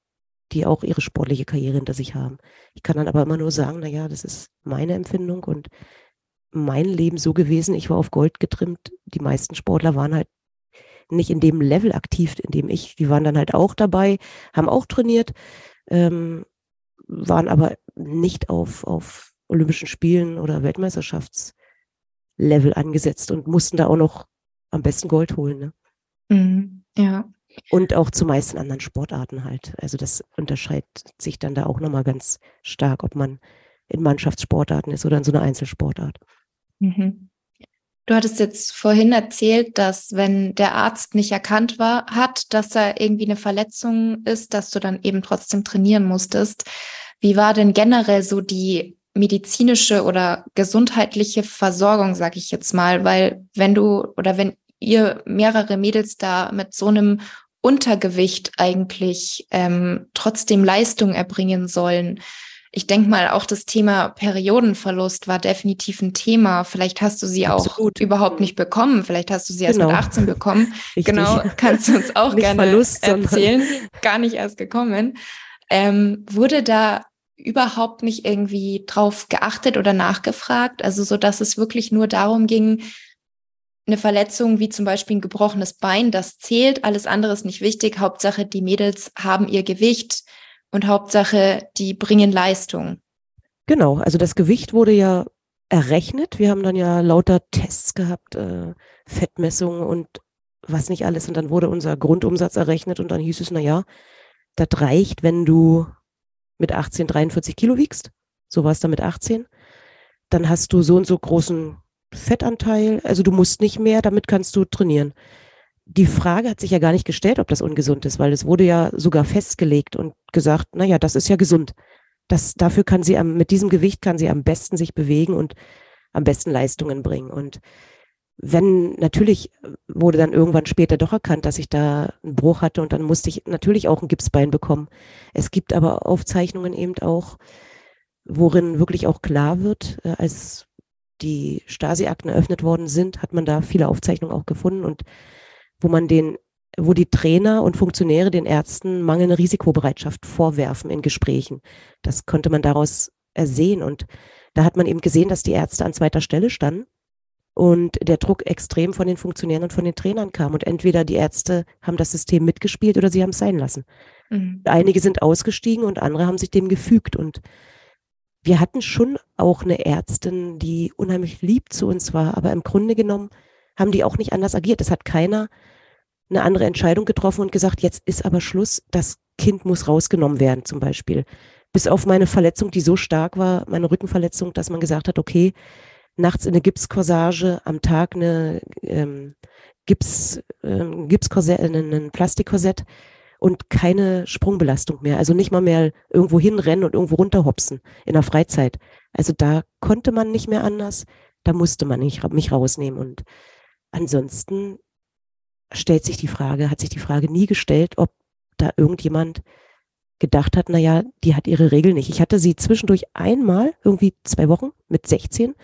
die auch ihre sportliche Karriere hinter sich haben. Ich kann dann aber immer nur sagen, naja, das ist meine Empfindung und mein Leben so gewesen, ich war auf Gold getrimmt. Die meisten Sportler waren halt nicht in dem Level aktiv, in dem ich, die waren dann halt auch dabei, haben auch trainiert, ähm, waren aber nicht auf, auf Olympischen Spielen oder Weltmeisterschaftsniveau Level angesetzt und mussten da auch noch am besten Gold holen. Ne? Mhm, ja. Und auch zu meisten anderen Sportarten halt. Also das unterscheidet sich dann da auch nochmal ganz stark, ob man in Mannschaftssportarten ist oder in so einer Einzelsportart. Mhm. Du hattest jetzt vorhin erzählt, dass wenn der Arzt nicht erkannt war, hat, dass da irgendwie eine Verletzung ist, dass du dann eben trotzdem trainieren musstest. Wie war denn generell so die medizinische oder gesundheitliche Versorgung, sag ich jetzt mal? Weil wenn du oder wenn ihr mehrere Mädels da mit so einem Untergewicht eigentlich ähm, trotzdem Leistung erbringen sollen, ich denke mal, auch das Thema Periodenverlust war definitiv ein Thema. Vielleicht hast du sie Absolut. auch überhaupt nicht bekommen. Vielleicht hast du sie erst genau. mit 18 bekommen. genau, kannst du uns auch gerne Verlust, erzählen. Gar nicht erst gekommen. Ähm, wurde da überhaupt nicht irgendwie drauf geachtet oder nachgefragt? Also so, dass es wirklich nur darum ging, eine Verletzung wie zum Beispiel ein gebrochenes Bein, das zählt, alles andere ist nicht wichtig. Hauptsache, die Mädels haben ihr Gewicht und Hauptsache, die bringen Leistung. Genau, also das Gewicht wurde ja errechnet. Wir haben dann ja lauter Tests gehabt, äh, Fettmessungen und was nicht alles. Und dann wurde unser Grundumsatz errechnet und dann hieß es, na ja, das reicht, wenn du mit 18 43 Kilo wiegst. So war es dann mit 18. Dann hast du so und so großen Fettanteil. Also du musst nicht mehr, damit kannst du trainieren die Frage hat sich ja gar nicht gestellt, ob das ungesund ist, weil es wurde ja sogar festgelegt und gesagt, naja, das ist ja gesund. Das, dafür kann sie am, mit diesem Gewicht kann sie am besten sich bewegen und am besten Leistungen bringen. Und wenn, natürlich wurde dann irgendwann später doch erkannt, dass ich da einen Bruch hatte und dann musste ich natürlich auch ein Gipsbein bekommen. Es gibt aber Aufzeichnungen eben auch, worin wirklich auch klar wird, äh, als die Stasi-Akten eröffnet worden sind, hat man da viele Aufzeichnungen auch gefunden und wo man den, wo die Trainer und Funktionäre den Ärzten mangelnde Risikobereitschaft vorwerfen in Gesprächen. Das konnte man daraus ersehen. Und da hat man eben gesehen, dass die Ärzte an zweiter Stelle standen und der Druck extrem von den Funktionären und von den Trainern kam. Und entweder die Ärzte haben das System mitgespielt oder sie haben es sein lassen. Mhm. Einige sind ausgestiegen und andere haben sich dem gefügt. Und wir hatten schon auch eine Ärztin, die unheimlich lieb zu uns war, aber im Grunde genommen haben die auch nicht anders agiert. Es hat keiner eine andere Entscheidung getroffen und gesagt, jetzt ist aber Schluss, das Kind muss rausgenommen werden zum Beispiel. Bis auf meine Verletzung, die so stark war, meine Rückenverletzung, dass man gesagt hat, okay, nachts in eine Gipskorsage, am Tag eine ähm, Gips, ähm, Gipskorsett, äh, ein Plastikkorsett und keine Sprungbelastung mehr. Also nicht mal mehr irgendwo hinrennen und irgendwo runterhopsen in der Freizeit. Also da konnte man nicht mehr anders, da musste man nicht, mich rausnehmen und ansonsten stellt sich die Frage, hat sich die Frage nie gestellt, ob da irgendjemand gedacht hat, naja, die hat ihre Regel nicht. Ich hatte sie zwischendurch einmal, irgendwie zwei Wochen mit 16,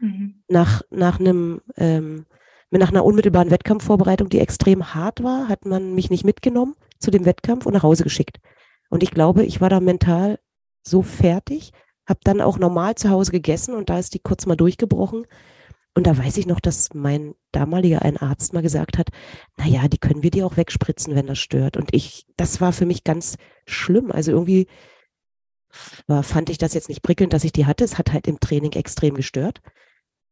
mhm. nach, nach einem, ähm, nach einer unmittelbaren Wettkampfvorbereitung, die extrem hart war, hat man mich nicht mitgenommen zu dem Wettkampf und nach Hause geschickt. Und ich glaube, ich war da mental so fertig, habe dann auch normal zu Hause gegessen und da ist die kurz mal durchgebrochen und da weiß ich noch, dass mein damaliger ein Arzt mal gesagt hat, na ja, die können wir dir auch wegspritzen, wenn das stört. Und ich, das war für mich ganz schlimm. Also irgendwie war, fand ich das jetzt nicht prickelnd, dass ich die hatte. Es hat halt im Training extrem gestört,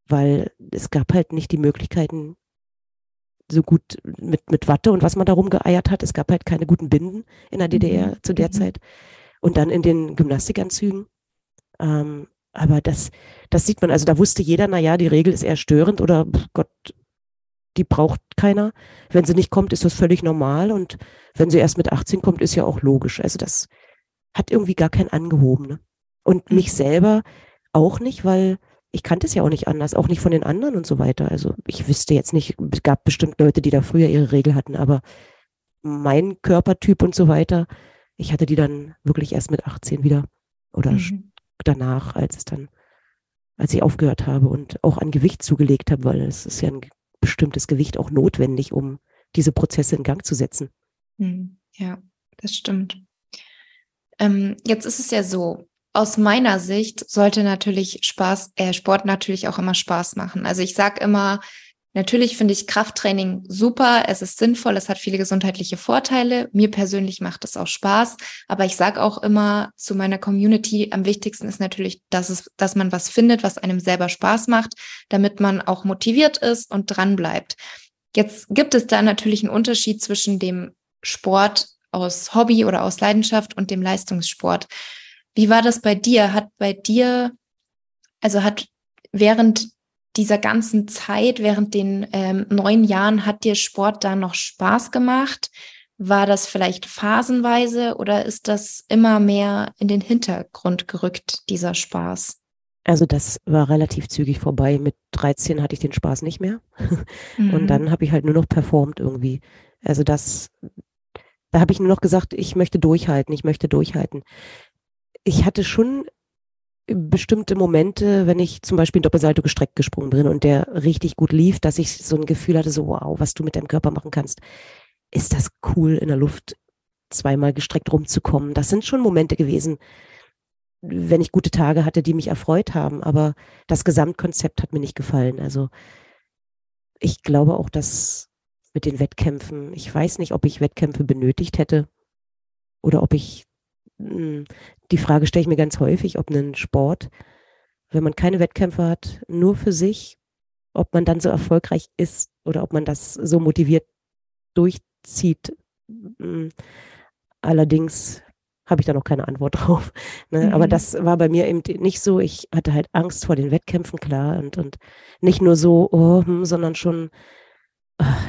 weil es gab halt nicht die Möglichkeiten, so gut mit, mit Watte und was man darum geeiert hat. Es gab halt keine guten Binden in der DDR mhm. zu der mhm. Zeit. Und dann in den Gymnastikanzügen. Ähm, aber das, das sieht man, also da wusste jeder, na ja, die Regel ist eher störend oder Gott, die braucht keiner. Wenn sie nicht kommt, ist das völlig normal und wenn sie erst mit 18 kommt, ist ja auch logisch. Also das hat irgendwie gar kein Angehobene. Und mhm. mich selber auch nicht, weil ich kannte es ja auch nicht anders, auch nicht von den anderen und so weiter. Also ich wüsste jetzt nicht, es gab bestimmt Leute, die da früher ihre Regel hatten, aber mein Körpertyp und so weiter, ich hatte die dann wirklich erst mit 18 wieder oder mhm danach, als es dann, als ich aufgehört habe und auch an Gewicht zugelegt habe, weil es ist ja ein bestimmtes Gewicht auch notwendig, um diese Prozesse in Gang zu setzen. Hm, ja, das stimmt. Ähm, jetzt ist es ja so, aus meiner Sicht sollte natürlich Spaß, äh, Sport natürlich auch immer Spaß machen. Also ich sage immer, Natürlich finde ich Krafttraining super, es ist sinnvoll, es hat viele gesundheitliche Vorteile. Mir persönlich macht es auch Spaß, aber ich sage auch immer zu meiner Community, am wichtigsten ist natürlich, dass es, dass man was findet, was einem selber Spaß macht, damit man auch motiviert ist und dran bleibt. Jetzt gibt es da natürlich einen Unterschied zwischen dem Sport aus Hobby oder aus Leidenschaft und dem Leistungssport. Wie war das bei dir? Hat bei dir, also hat während dieser ganzen Zeit, während den ähm, neun Jahren, hat dir Sport da noch Spaß gemacht? War das vielleicht phasenweise oder ist das immer mehr in den Hintergrund gerückt, dieser Spaß? Also das war relativ zügig vorbei. Mit 13 hatte ich den Spaß nicht mehr. Mhm. Und dann habe ich halt nur noch performt irgendwie. Also das, da habe ich nur noch gesagt, ich möchte durchhalten, ich möchte durchhalten. Ich hatte schon bestimmte Momente, wenn ich zum Beispiel Doppelsalto gestreckt gesprungen bin und der richtig gut lief, dass ich so ein Gefühl hatte, so wow, was du mit deinem Körper machen kannst. Ist das cool in der Luft zweimal gestreckt rumzukommen? Das sind schon Momente gewesen, wenn ich gute Tage hatte, die mich erfreut haben. Aber das Gesamtkonzept hat mir nicht gefallen. Also ich glaube auch, dass mit den Wettkämpfen, ich weiß nicht, ob ich Wettkämpfe benötigt hätte oder ob ich die Frage stelle ich mir ganz häufig, ob ein Sport, wenn man keine Wettkämpfe hat, nur für sich, ob man dann so erfolgreich ist oder ob man das so motiviert durchzieht. Hm, allerdings habe ich da noch keine Antwort drauf. Ne? Mhm. Aber das war bei mir eben nicht so. Ich hatte halt Angst vor den Wettkämpfen, klar. Und, und nicht nur so, oh, hm, sondern schon,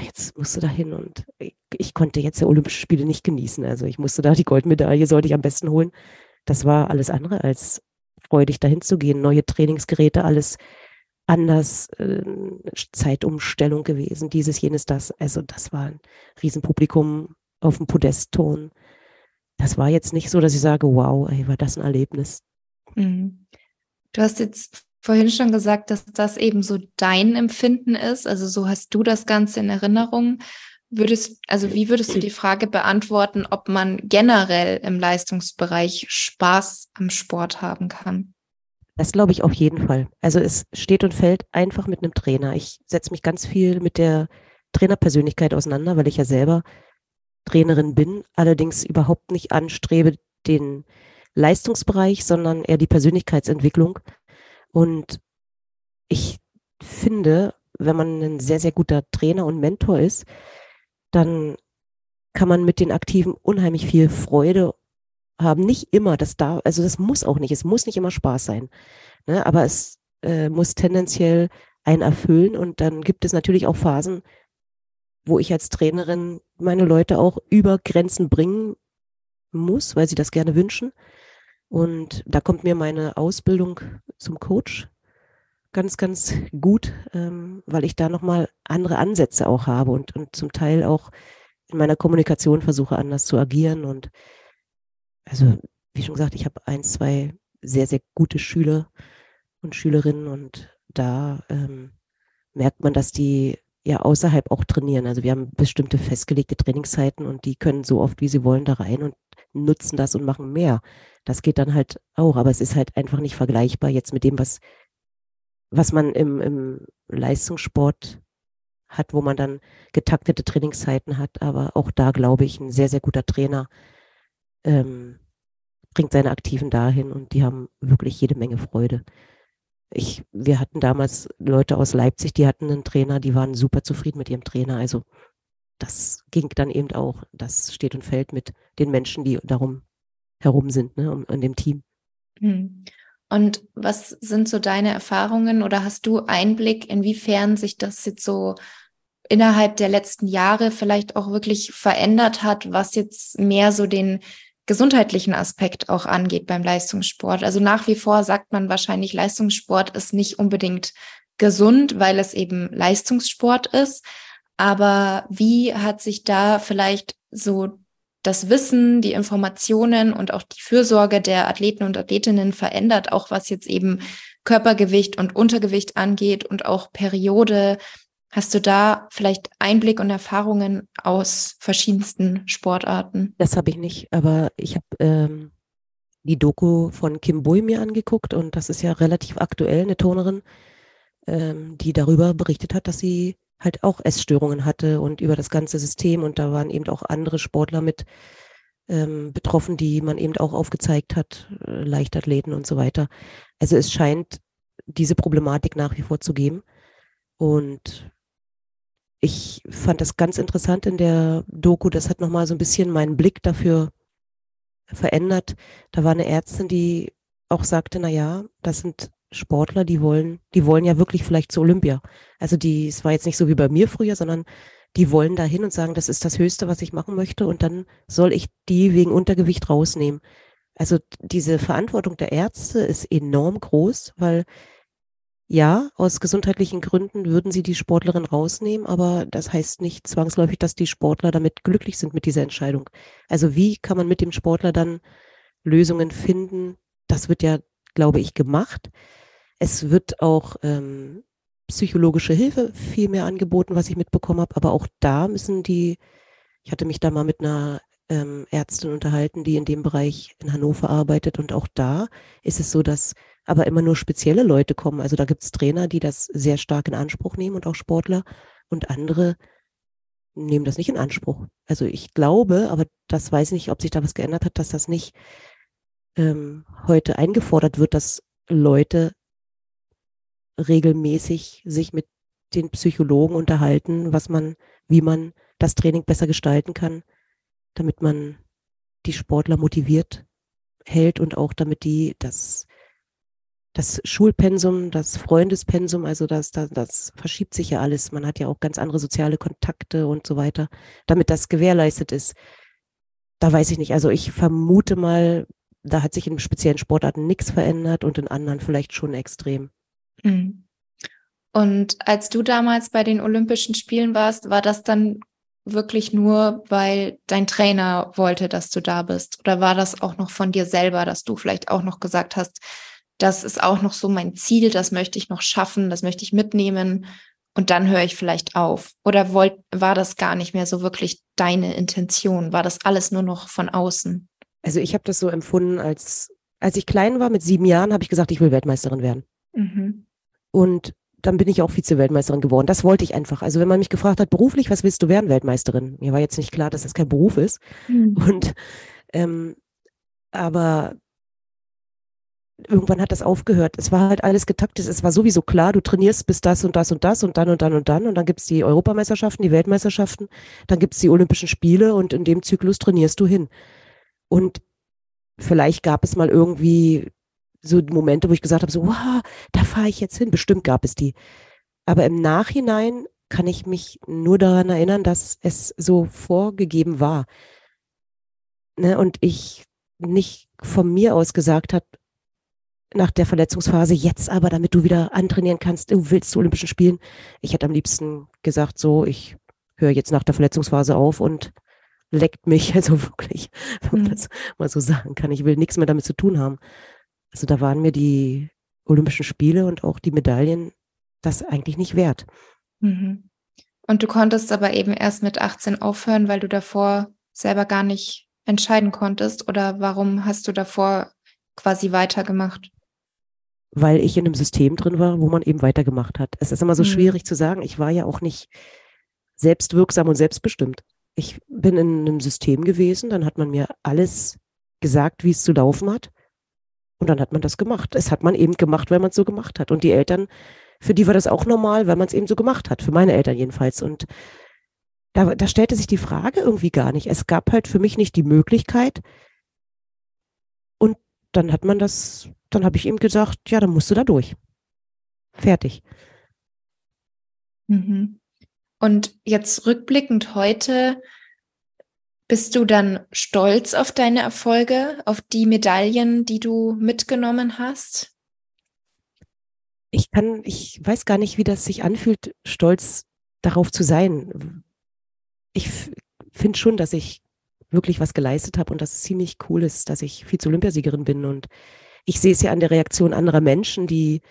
jetzt musst du da hin. Und ich, ich, konnte jetzt die Olympischen Spiele nicht genießen. Also ich musste da die Goldmedaille, sollte ich am besten holen. Das war alles andere als freudig dahin zu gehen. Neue Trainingsgeräte, alles anders, äh, Zeitumstellung gewesen, dieses, jenes, das. Also das war ein Riesenpublikum auf dem Podestton. Das war jetzt nicht so, dass ich sage, wow, ey, war das ein Erlebnis. Mhm. Du hast jetzt vorhin schon gesagt, dass das eben so dein Empfinden ist. Also so hast du das Ganze in Erinnerung. Würdest, also wie würdest du die Frage beantworten, ob man generell im Leistungsbereich Spaß am Sport haben kann? Das glaube ich auf jeden Fall. Also es steht und fällt einfach mit einem Trainer. Ich setze mich ganz viel mit der Trainerpersönlichkeit auseinander, weil ich ja selber Trainerin bin, allerdings überhaupt nicht anstrebe den Leistungsbereich, sondern eher die Persönlichkeitsentwicklung. Und ich finde, wenn man ein sehr, sehr guter Trainer und Mentor ist, dann kann man mit den Aktiven unheimlich viel Freude haben. Nicht immer, das darf, also das muss auch nicht, es muss nicht immer Spaß sein. Ne? Aber es äh, muss tendenziell einen erfüllen und dann gibt es natürlich auch Phasen, wo ich als Trainerin meine Leute auch über Grenzen bringen muss, weil sie das gerne wünschen. Und da kommt mir meine Ausbildung zum Coach ganz, ganz gut, ähm, weil ich da nochmal andere Ansätze auch habe und, und zum Teil auch in meiner Kommunikation versuche anders zu agieren. Und also, wie schon gesagt, ich habe ein, zwei sehr, sehr gute Schüler und Schülerinnen und da ähm, merkt man, dass die ja außerhalb auch trainieren. Also wir haben bestimmte festgelegte Trainingszeiten und die können so oft, wie sie wollen, da rein und nutzen das und machen mehr. Das geht dann halt auch, aber es ist halt einfach nicht vergleichbar jetzt mit dem, was, was man im, im Leistungssport hat, wo man dann getaktete Trainingszeiten hat. Aber auch da glaube ich, ein sehr, sehr guter Trainer ähm, bringt seine Aktiven dahin und die haben wirklich jede Menge Freude. Ich, wir hatten damals Leute aus Leipzig, die hatten einen Trainer, die waren super zufrieden mit ihrem Trainer. Also das ging dann eben auch. Das steht und fällt mit den Menschen, die darum herum sind, ne, um, in dem Team. Hm. Und was sind so deine Erfahrungen oder hast du Einblick, inwiefern sich das jetzt so innerhalb der letzten Jahre vielleicht auch wirklich verändert hat, was jetzt mehr so den gesundheitlichen Aspekt auch angeht beim Leistungssport. Also nach wie vor sagt man wahrscheinlich, Leistungssport ist nicht unbedingt gesund, weil es eben Leistungssport ist. Aber wie hat sich da vielleicht so das Wissen, die Informationen und auch die Fürsorge der Athleten und Athletinnen verändert, auch was jetzt eben Körpergewicht und Untergewicht angeht und auch Periode. Hast du da vielleicht Einblick und Erfahrungen aus verschiedensten Sportarten? Das habe ich nicht, aber ich habe ähm, die Doku von Kim Bui mir angeguckt und das ist ja relativ aktuell, eine Turnerin, ähm, die darüber berichtet hat, dass sie halt auch Essstörungen hatte und über das ganze System. Und da waren eben auch andere Sportler mit ähm, betroffen, die man eben auch aufgezeigt hat, äh, Leichtathleten und so weiter. Also es scheint diese Problematik nach wie vor zu geben. Und ich fand das ganz interessant in der Doku. Das hat nochmal so ein bisschen meinen Blick dafür verändert. Da war eine Ärztin, die auch sagte, na ja, das sind Sportler, die wollen, die wollen ja wirklich vielleicht zu Olympia. Also die, es war jetzt nicht so wie bei mir früher, sondern die wollen dahin und sagen, das ist das Höchste, was ich machen möchte und dann soll ich die wegen Untergewicht rausnehmen. Also diese Verantwortung der Ärzte ist enorm groß, weil ja, aus gesundheitlichen Gründen würden sie die Sportlerin rausnehmen, aber das heißt nicht zwangsläufig, dass die Sportler damit glücklich sind mit dieser Entscheidung. Also wie kann man mit dem Sportler dann Lösungen finden? Das wird ja, glaube ich, gemacht. Es wird auch ähm, psychologische Hilfe viel mehr angeboten, was ich mitbekommen habe, aber auch da müssen die, ich hatte mich da mal mit einer ähm, Ärztin unterhalten, die in dem Bereich in Hannover arbeitet und auch da ist es so, dass aber immer nur spezielle Leute kommen. Also da gibt es Trainer, die das sehr stark in Anspruch nehmen und auch Sportler und andere nehmen das nicht in Anspruch. Also ich glaube, aber das weiß ich nicht, ob sich da was geändert hat, dass das nicht ähm, heute eingefordert wird, dass Leute regelmäßig sich mit den Psychologen unterhalten, was man, wie man das Training besser gestalten kann, damit man die Sportler motiviert hält und auch damit die das das Schulpensum, das Freundespensum, also das, das, das verschiebt sich ja alles. Man hat ja auch ganz andere soziale Kontakte und so weiter, damit das gewährleistet ist. Da weiß ich nicht. Also ich vermute mal, da hat sich in speziellen Sportarten nichts verändert und in anderen vielleicht schon extrem. Mhm. Und als du damals bei den Olympischen Spielen warst, war das dann wirklich nur, weil dein Trainer wollte, dass du da bist? Oder war das auch noch von dir selber, dass du vielleicht auch noch gesagt hast, das ist auch noch so mein Ziel, das möchte ich noch schaffen, das möchte ich mitnehmen und dann höre ich vielleicht auf? Oder wollt, war das gar nicht mehr so wirklich deine Intention? War das alles nur noch von außen? Also ich habe das so empfunden, als, als ich klein war, mit sieben Jahren, habe ich gesagt, ich will Weltmeisterin werden. Mhm. Und dann bin ich auch Vize-Weltmeisterin geworden. Das wollte ich einfach. Also wenn man mich gefragt hat, beruflich, was willst du werden, Weltmeisterin? Mir war jetzt nicht klar, dass das kein Beruf ist. Mhm. Und ähm, aber irgendwann hat das aufgehört. Es war halt alles getaktet. Es war sowieso klar, du trainierst bis das und das und das und dann und dann und dann. Und dann gibt's die Europameisterschaften, die Weltmeisterschaften, dann gibt's die Olympischen Spiele und in dem Zyklus trainierst du hin. Und vielleicht gab es mal irgendwie so Momente, wo ich gesagt habe, so, wow, da fahre ich jetzt hin. Bestimmt gab es die. Aber im Nachhinein kann ich mich nur daran erinnern, dass es so vorgegeben war. Ne? Und ich nicht von mir aus gesagt habe, nach der Verletzungsphase, jetzt aber, damit du wieder antrainieren kannst, du willst zu Olympischen Spielen. Ich hätte am liebsten gesagt, so, ich höre jetzt nach der Verletzungsphase auf und leckt mich, also wirklich, wenn man mhm. das mal so sagen kann. Ich will nichts mehr damit zu tun haben. Also da waren mir die Olympischen Spiele und auch die Medaillen das eigentlich nicht wert. Mhm. Und du konntest aber eben erst mit 18 aufhören, weil du davor selber gar nicht entscheiden konntest? Oder warum hast du davor quasi weitergemacht? weil ich in einem System drin war, wo man eben weitergemacht hat. Es ist immer so mhm. schwierig zu sagen. Ich war ja auch nicht selbstwirksam und selbstbestimmt. Ich bin in einem System gewesen, dann hat man mir alles gesagt, wie es zu laufen hat. Und dann hat man das gemacht. Es hat man eben gemacht, weil man es so gemacht hat. Und die Eltern, für die war das auch normal, weil man es eben so gemacht hat. Für meine Eltern jedenfalls. Und da, da stellte sich die Frage irgendwie gar nicht. Es gab halt für mich nicht die Möglichkeit. Und dann hat man das dann habe ich ihm gesagt, ja, dann musst du da durch. Fertig. Mhm. Und jetzt rückblickend heute, bist du dann stolz auf deine Erfolge, auf die Medaillen, die du mitgenommen hast? Ich kann, ich weiß gar nicht, wie das sich anfühlt, stolz darauf zu sein. Ich finde schon, dass ich wirklich was geleistet habe und dass es ziemlich cool ist, dass ich Vize-Olympiasiegerin bin und ich sehe es ja an der Reaktion anderer Menschen, die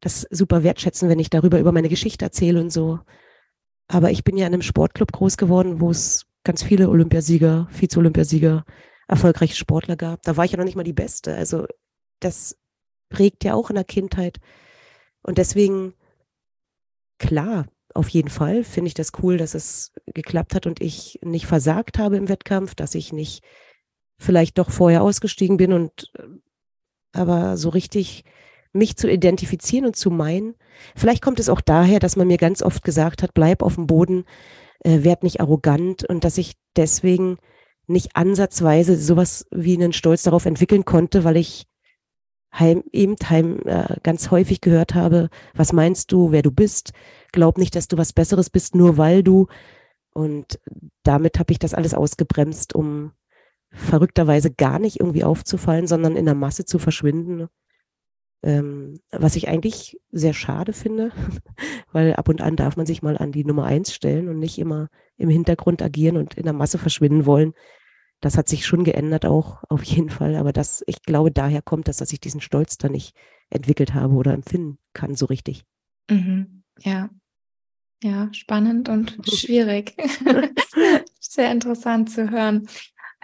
das super wertschätzen, wenn ich darüber über meine Geschichte erzähle und so. Aber ich bin ja in einem Sportclub groß geworden, wo es ganz viele Olympiasieger, Vize-Olympiasieger, erfolgreiche Sportler gab. Da war ich ja noch nicht mal die Beste. Also das prägt ja auch in der Kindheit. Und deswegen, klar, auf jeden Fall finde ich das cool, dass es geklappt hat und ich nicht versagt habe im Wettkampf, dass ich nicht vielleicht doch vorher ausgestiegen bin und äh, aber so richtig mich zu identifizieren und zu meinen. Vielleicht kommt es auch daher, dass man mir ganz oft gesagt hat, bleib auf dem Boden, äh, werd nicht arrogant und dass ich deswegen nicht ansatzweise sowas wie einen Stolz darauf entwickeln konnte, weil ich heim, eben heim, äh, ganz häufig gehört habe, was meinst du, wer du bist? Glaub nicht, dass du was Besseres bist, nur weil du. Und damit habe ich das alles ausgebremst, um verrückterweise gar nicht irgendwie aufzufallen, sondern in der Masse zu verschwinden. Ähm, was ich eigentlich sehr schade finde, weil ab und an darf man sich mal an die Nummer eins stellen und nicht immer im Hintergrund agieren und in der Masse verschwinden wollen. Das hat sich schon geändert auch, auf jeden Fall. Aber das, ich glaube, daher kommt das, dass ich diesen Stolz da nicht entwickelt habe oder empfinden kann, so richtig. Mhm. Ja. Ja, spannend und schwierig. Sehr interessant zu hören.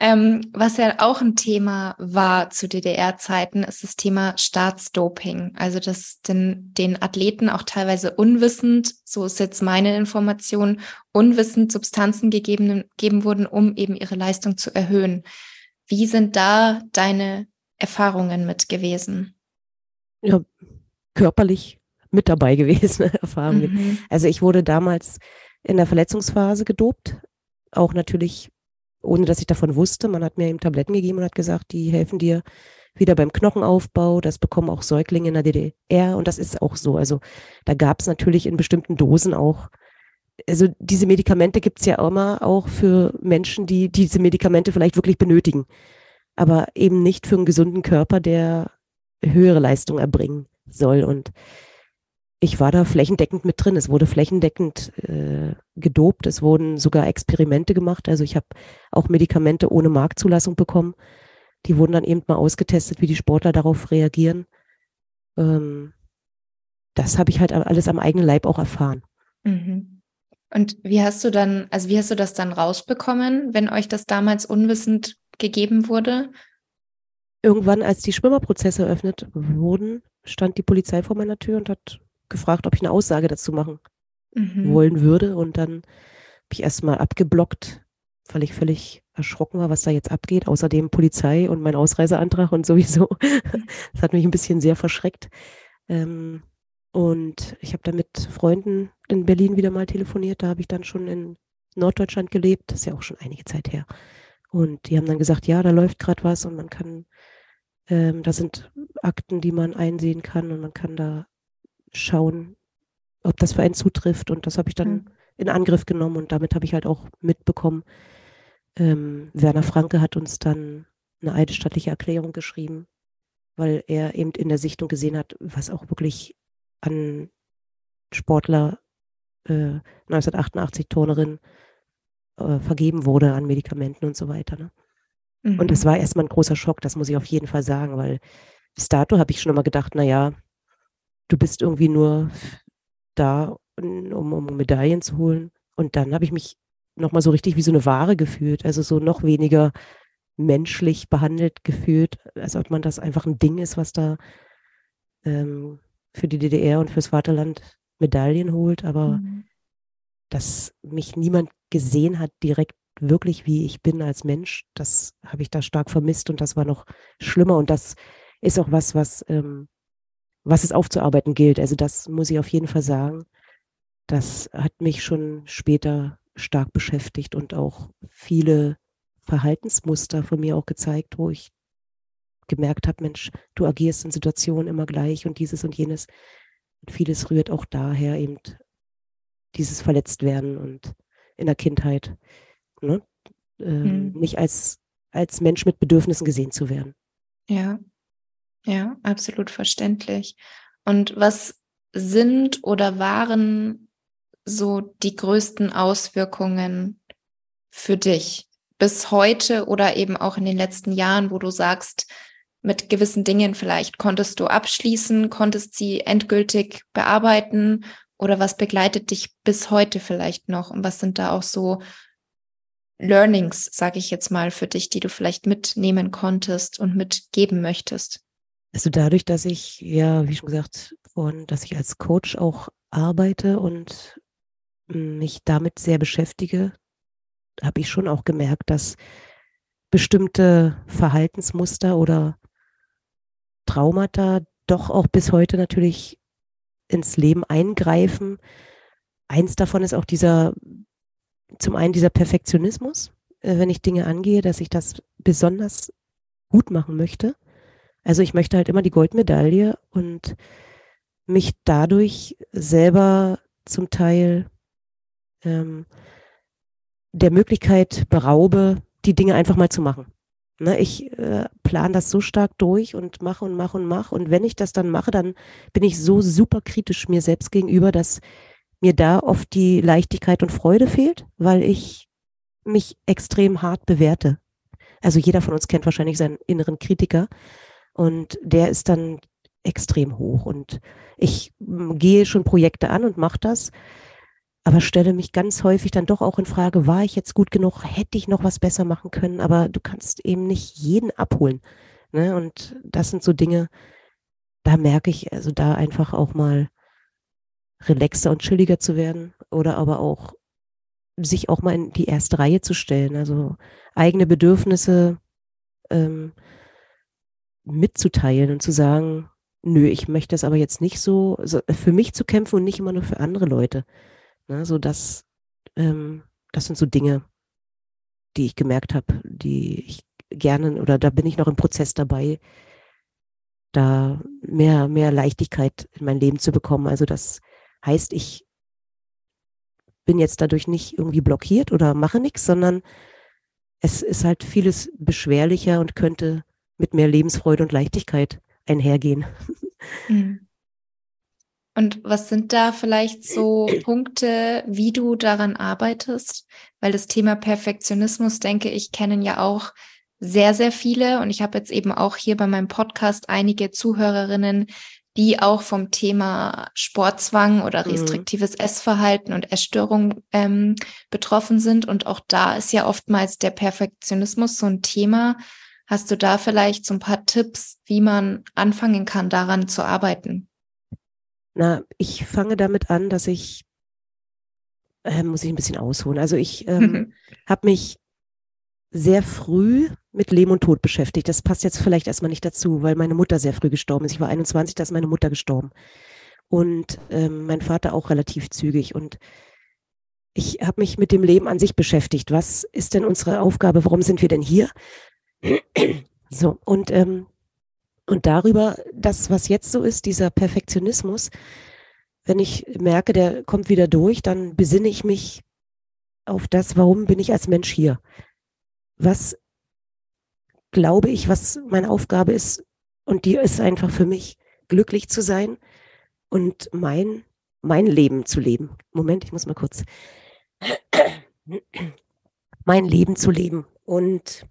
Ähm, was ja auch ein Thema war zu DDR-Zeiten, ist das Thema Staatsdoping. Also, dass den, den Athleten auch teilweise unwissend, so ist jetzt meine Information, unwissend Substanzen gegeben, gegeben wurden, um eben ihre Leistung zu erhöhen. Wie sind da deine Erfahrungen mit gewesen? Ja, körperlich mit dabei gewesen, Erfahrungen. Mhm. Also ich wurde damals in der Verletzungsphase gedopt, auch natürlich ohne dass ich davon wusste. Man hat mir eben Tabletten gegeben und hat gesagt, die helfen dir wieder beim Knochenaufbau. Das bekommen auch Säuglinge in der DDR und das ist auch so. Also da gab es natürlich in bestimmten Dosen auch, also diese Medikamente gibt es ja immer auch für Menschen, die diese Medikamente vielleicht wirklich benötigen, aber eben nicht für einen gesunden Körper, der höhere Leistung erbringen soll. Und ich war da flächendeckend mit drin. Es wurde flächendeckend äh, gedopt. Es wurden sogar Experimente gemacht. Also ich habe auch Medikamente ohne Marktzulassung bekommen. Die wurden dann eben mal ausgetestet, wie die Sportler darauf reagieren. Ähm, das habe ich halt alles am eigenen Leib auch erfahren. Mhm. Und wie hast du dann, also wie hast du das dann rausbekommen, wenn euch das damals unwissend gegeben wurde? Irgendwann, als die Schwimmerprozesse eröffnet wurden, stand die Polizei vor meiner Tür und hat gefragt, ob ich eine Aussage dazu machen mhm. wollen würde. Und dann habe ich erstmal abgeblockt, weil ich völlig erschrocken war, was da jetzt abgeht. Außerdem Polizei und mein Ausreiseantrag und sowieso. Das hat mich ein bisschen sehr verschreckt. Ähm, und ich habe dann mit Freunden in Berlin wieder mal telefoniert. Da habe ich dann schon in Norddeutschland gelebt. Das ist ja auch schon einige Zeit her. Und die haben dann gesagt, ja, da läuft gerade was und man kann, ähm, da sind Akten, die man einsehen kann und man kann da schauen, ob das für einen zutrifft. Und das habe ich dann mhm. in Angriff genommen und damit habe ich halt auch mitbekommen, ähm, Werner Franke hat uns dann eine eidesstattliche Erklärung geschrieben, weil er eben in der Sichtung gesehen hat, was auch wirklich an Sportler äh, 1988 Turnerin äh, vergeben wurde an Medikamenten und so weiter. Ne? Mhm. Und es war erstmal ein großer Schock, das muss ich auf jeden Fall sagen, weil bis dato habe ich schon immer gedacht, naja, du bist irgendwie nur da, um, um Medaillen zu holen. Und dann habe ich mich nochmal so richtig wie so eine Ware gefühlt, also so noch weniger menschlich behandelt gefühlt, als ob man das einfach ein Ding ist, was da ähm, für die DDR und fürs Vaterland Medaillen holt, aber mhm. dass mich niemand gesehen hat direkt wirklich, wie ich bin als Mensch, das habe ich da stark vermisst und das war noch schlimmer und das ist auch was, was ähm, was es aufzuarbeiten gilt. Also das muss ich auf jeden Fall sagen. Das hat mich schon später stark beschäftigt und auch viele Verhaltensmuster von mir auch gezeigt, wo ich gemerkt habe, Mensch, du agierst in Situationen immer gleich und dieses und jenes. Und vieles rührt auch daher eben dieses Verletztwerden und in der Kindheit. Ne? Ähm, hm. Nicht als, als Mensch mit Bedürfnissen gesehen zu werden. Ja, ja, absolut verständlich. Und was sind oder waren so die größten Auswirkungen für dich bis heute oder eben auch in den letzten Jahren, wo du sagst, mit gewissen Dingen vielleicht konntest du abschließen, konntest sie endgültig bearbeiten oder was begleitet dich bis heute vielleicht noch und was sind da auch so Learnings, sage ich jetzt mal, für dich, die du vielleicht mitnehmen konntest und mitgeben möchtest? Also dadurch, dass ich, ja, wie schon gesagt, von, dass ich als Coach auch arbeite und mich damit sehr beschäftige, habe ich schon auch gemerkt, dass bestimmte Verhaltensmuster oder Traumata doch auch bis heute natürlich ins Leben eingreifen. Eins davon ist auch dieser, zum einen dieser Perfektionismus, äh, wenn ich Dinge angehe, dass ich das besonders gut machen möchte. Also ich möchte halt immer die Goldmedaille und mich dadurch selber zum Teil ähm, der Möglichkeit beraube, die Dinge einfach mal zu machen. Ne, ich äh, plane das so stark durch und mache und mache und mache. Und wenn ich das dann mache, dann bin ich so super kritisch mir selbst gegenüber, dass mir da oft die Leichtigkeit und Freude fehlt, weil ich mich extrem hart bewerte. Also jeder von uns kennt wahrscheinlich seinen inneren Kritiker und der ist dann extrem hoch. Und ich gehe schon Projekte an und mache das aber stelle mich ganz häufig dann doch auch in Frage, war ich jetzt gut genug, hätte ich noch was besser machen können, aber du kannst eben nicht jeden abholen. Ne? Und das sind so Dinge, da merke ich, also da einfach auch mal relaxter und chilliger zu werden oder aber auch sich auch mal in die erste Reihe zu stellen, also eigene Bedürfnisse ähm, mitzuteilen und zu sagen, nö, ich möchte das aber jetzt nicht so, so für mich zu kämpfen und nicht immer nur für andere Leute. Ne, so dass, ähm, das sind so Dinge, die ich gemerkt habe, die ich gerne, oder da bin ich noch im Prozess dabei, da mehr, mehr Leichtigkeit in mein Leben zu bekommen. Also das heißt, ich bin jetzt dadurch nicht irgendwie blockiert oder mache nichts, sondern es ist halt vieles beschwerlicher und könnte mit mehr Lebensfreude und Leichtigkeit einhergehen. Mhm. Und was sind da vielleicht so Punkte, wie du daran arbeitest? Weil das Thema Perfektionismus, denke ich, kennen ja auch sehr, sehr viele. Und ich habe jetzt eben auch hier bei meinem Podcast einige Zuhörerinnen, die auch vom Thema Sportzwang oder mhm. restriktives. Essverhalten und Essstörung ähm, betroffen sind. Und auch da ist ja oftmals der Perfektionismus so ein Thema. Hast du da vielleicht so ein paar Tipps, wie man anfangen kann, daran zu arbeiten? Na, ich fange damit an, dass ich, äh, muss ich ein bisschen ausholen. Also ich ähm, mhm. habe mich sehr früh mit Leben und Tod beschäftigt. Das passt jetzt vielleicht erstmal nicht dazu, weil meine Mutter sehr früh gestorben ist. Ich war 21, da ist meine Mutter gestorben. Und ähm, mein Vater auch relativ zügig. Und ich habe mich mit dem Leben an sich beschäftigt. Was ist denn unsere Aufgabe? Warum sind wir denn hier? So, und ähm, und darüber, das, was jetzt so ist, dieser Perfektionismus, wenn ich merke, der kommt wieder durch, dann besinne ich mich auf das, warum bin ich als Mensch hier? Was glaube ich, was meine Aufgabe ist? Und die ist einfach für mich, glücklich zu sein und mein, mein Leben zu leben. Moment, ich muss mal kurz. mein Leben zu leben. Und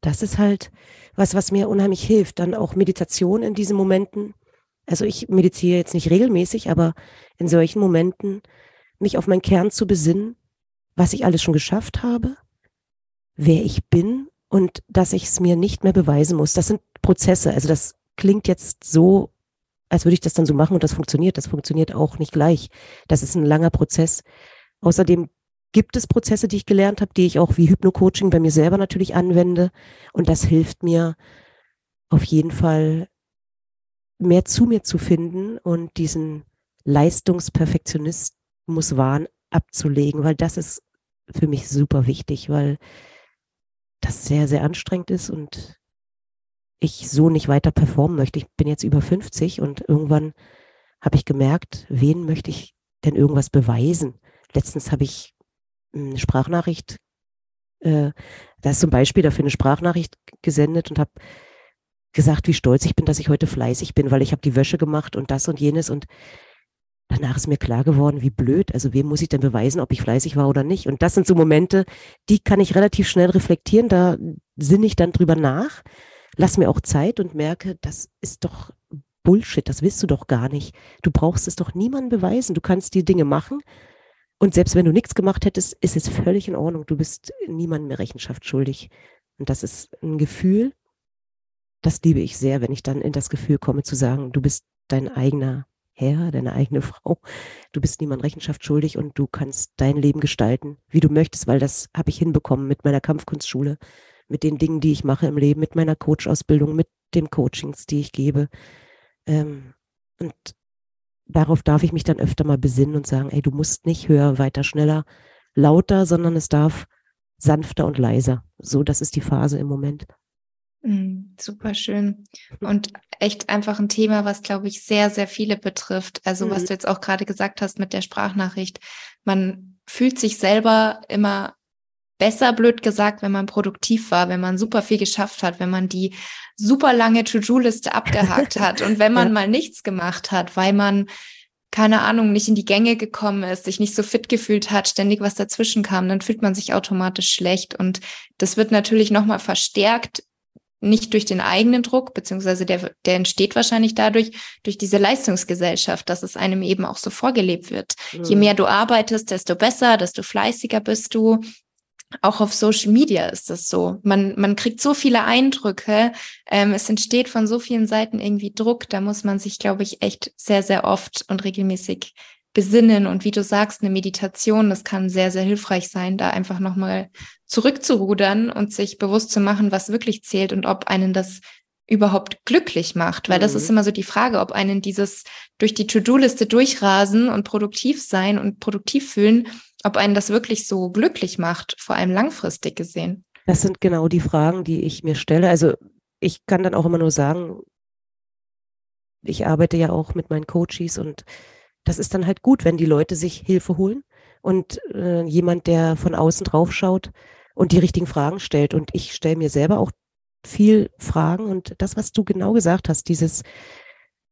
das ist halt was, was mir unheimlich hilft. Dann auch Meditation in diesen Momenten. Also ich meditiere jetzt nicht regelmäßig, aber in solchen Momenten mich auf meinen Kern zu besinnen, was ich alles schon geschafft habe, wer ich bin und dass ich es mir nicht mehr beweisen muss. Das sind Prozesse. Also das klingt jetzt so, als würde ich das dann so machen und das funktioniert. Das funktioniert auch nicht gleich. Das ist ein langer Prozess. Außerdem gibt es Prozesse, die ich gelernt habe, die ich auch wie Hypno-Coaching bei mir selber natürlich anwende. Und das hilft mir auf jeden Fall mehr zu mir zu finden und diesen Leistungsperfektionismus Wahn abzulegen, weil das ist für mich super wichtig, weil das sehr, sehr anstrengend ist und ich so nicht weiter performen möchte. Ich bin jetzt über 50 und irgendwann habe ich gemerkt, wen möchte ich denn irgendwas beweisen? Letztens habe ich eine Sprachnachricht, äh, da ist zum Beispiel dafür eine Sprachnachricht gesendet und habe gesagt, wie stolz ich bin, dass ich heute fleißig bin, weil ich habe die Wäsche gemacht und das und jenes und danach ist mir klar geworden, wie blöd, also wem muss ich denn beweisen, ob ich fleißig war oder nicht? Und das sind so Momente, die kann ich relativ schnell reflektieren, da sinne ich dann drüber nach, lass mir auch Zeit und merke, das ist doch Bullshit, das willst du doch gar nicht. Du brauchst es doch niemandem beweisen. Du kannst die Dinge machen und selbst wenn du nichts gemacht hättest, ist es völlig in Ordnung. Du bist niemandem mehr Rechenschaft schuldig. Und das ist ein Gefühl, das liebe ich sehr, wenn ich dann in das Gefühl komme zu sagen, du bist dein eigener Herr, deine eigene Frau. Du bist niemand Rechenschaft schuldig und du kannst dein Leben gestalten, wie du möchtest, weil das habe ich hinbekommen mit meiner Kampfkunstschule, mit den Dingen, die ich mache im Leben, mit meiner Coach-Ausbildung, mit den Coachings, die ich gebe. Ähm, und darauf darf ich mich dann öfter mal besinnen und sagen, ey, du musst nicht höher, weiter, schneller, lauter, sondern es darf sanfter und leiser. So, das ist die Phase im Moment. Mm, super schön. Und echt einfach ein Thema, was, glaube ich, sehr, sehr viele betrifft. Also, mhm. was du jetzt auch gerade gesagt hast mit der Sprachnachricht. Man fühlt sich selber immer besser, blöd gesagt, wenn man produktiv war, wenn man super viel geschafft hat, wenn man die super lange To-Do-Liste abgehakt hat und wenn man ja. mal nichts gemacht hat, weil man keine Ahnung, nicht in die Gänge gekommen ist, sich nicht so fit gefühlt hat, ständig was dazwischen kam, dann fühlt man sich automatisch schlecht. Und das wird natürlich nochmal verstärkt, nicht durch den eigenen Druck, beziehungsweise der, der entsteht wahrscheinlich dadurch, durch diese Leistungsgesellschaft, dass es einem eben auch so vorgelebt wird. Mhm. Je mehr du arbeitest, desto besser, desto fleißiger bist du. Auch auf Social Media ist das so. Man, man kriegt so viele Eindrücke. Ähm, es entsteht von so vielen Seiten irgendwie Druck. Da muss man sich, glaube ich, echt sehr, sehr oft und regelmäßig besinnen. Und wie du sagst, eine Meditation, das kann sehr, sehr hilfreich sein, da einfach nochmal zurückzurudern und sich bewusst zu machen, was wirklich zählt und ob einen das überhaupt glücklich macht. Weil mhm. das ist mhm. immer so die Frage, ob einen dieses durch die To-Do-Liste durchrasen und produktiv sein und produktiv fühlen, ob einen das wirklich so glücklich macht, vor allem langfristig gesehen. Das sind genau die Fragen, die ich mir stelle. Also ich kann dann auch immer nur sagen, ich arbeite ja auch mit meinen Coaches und das ist dann halt gut, wenn die Leute sich Hilfe holen und äh, jemand, der von außen drauf schaut und die richtigen Fragen stellt. Und ich stelle mir selber auch viel Fragen und das, was du genau gesagt hast, dieses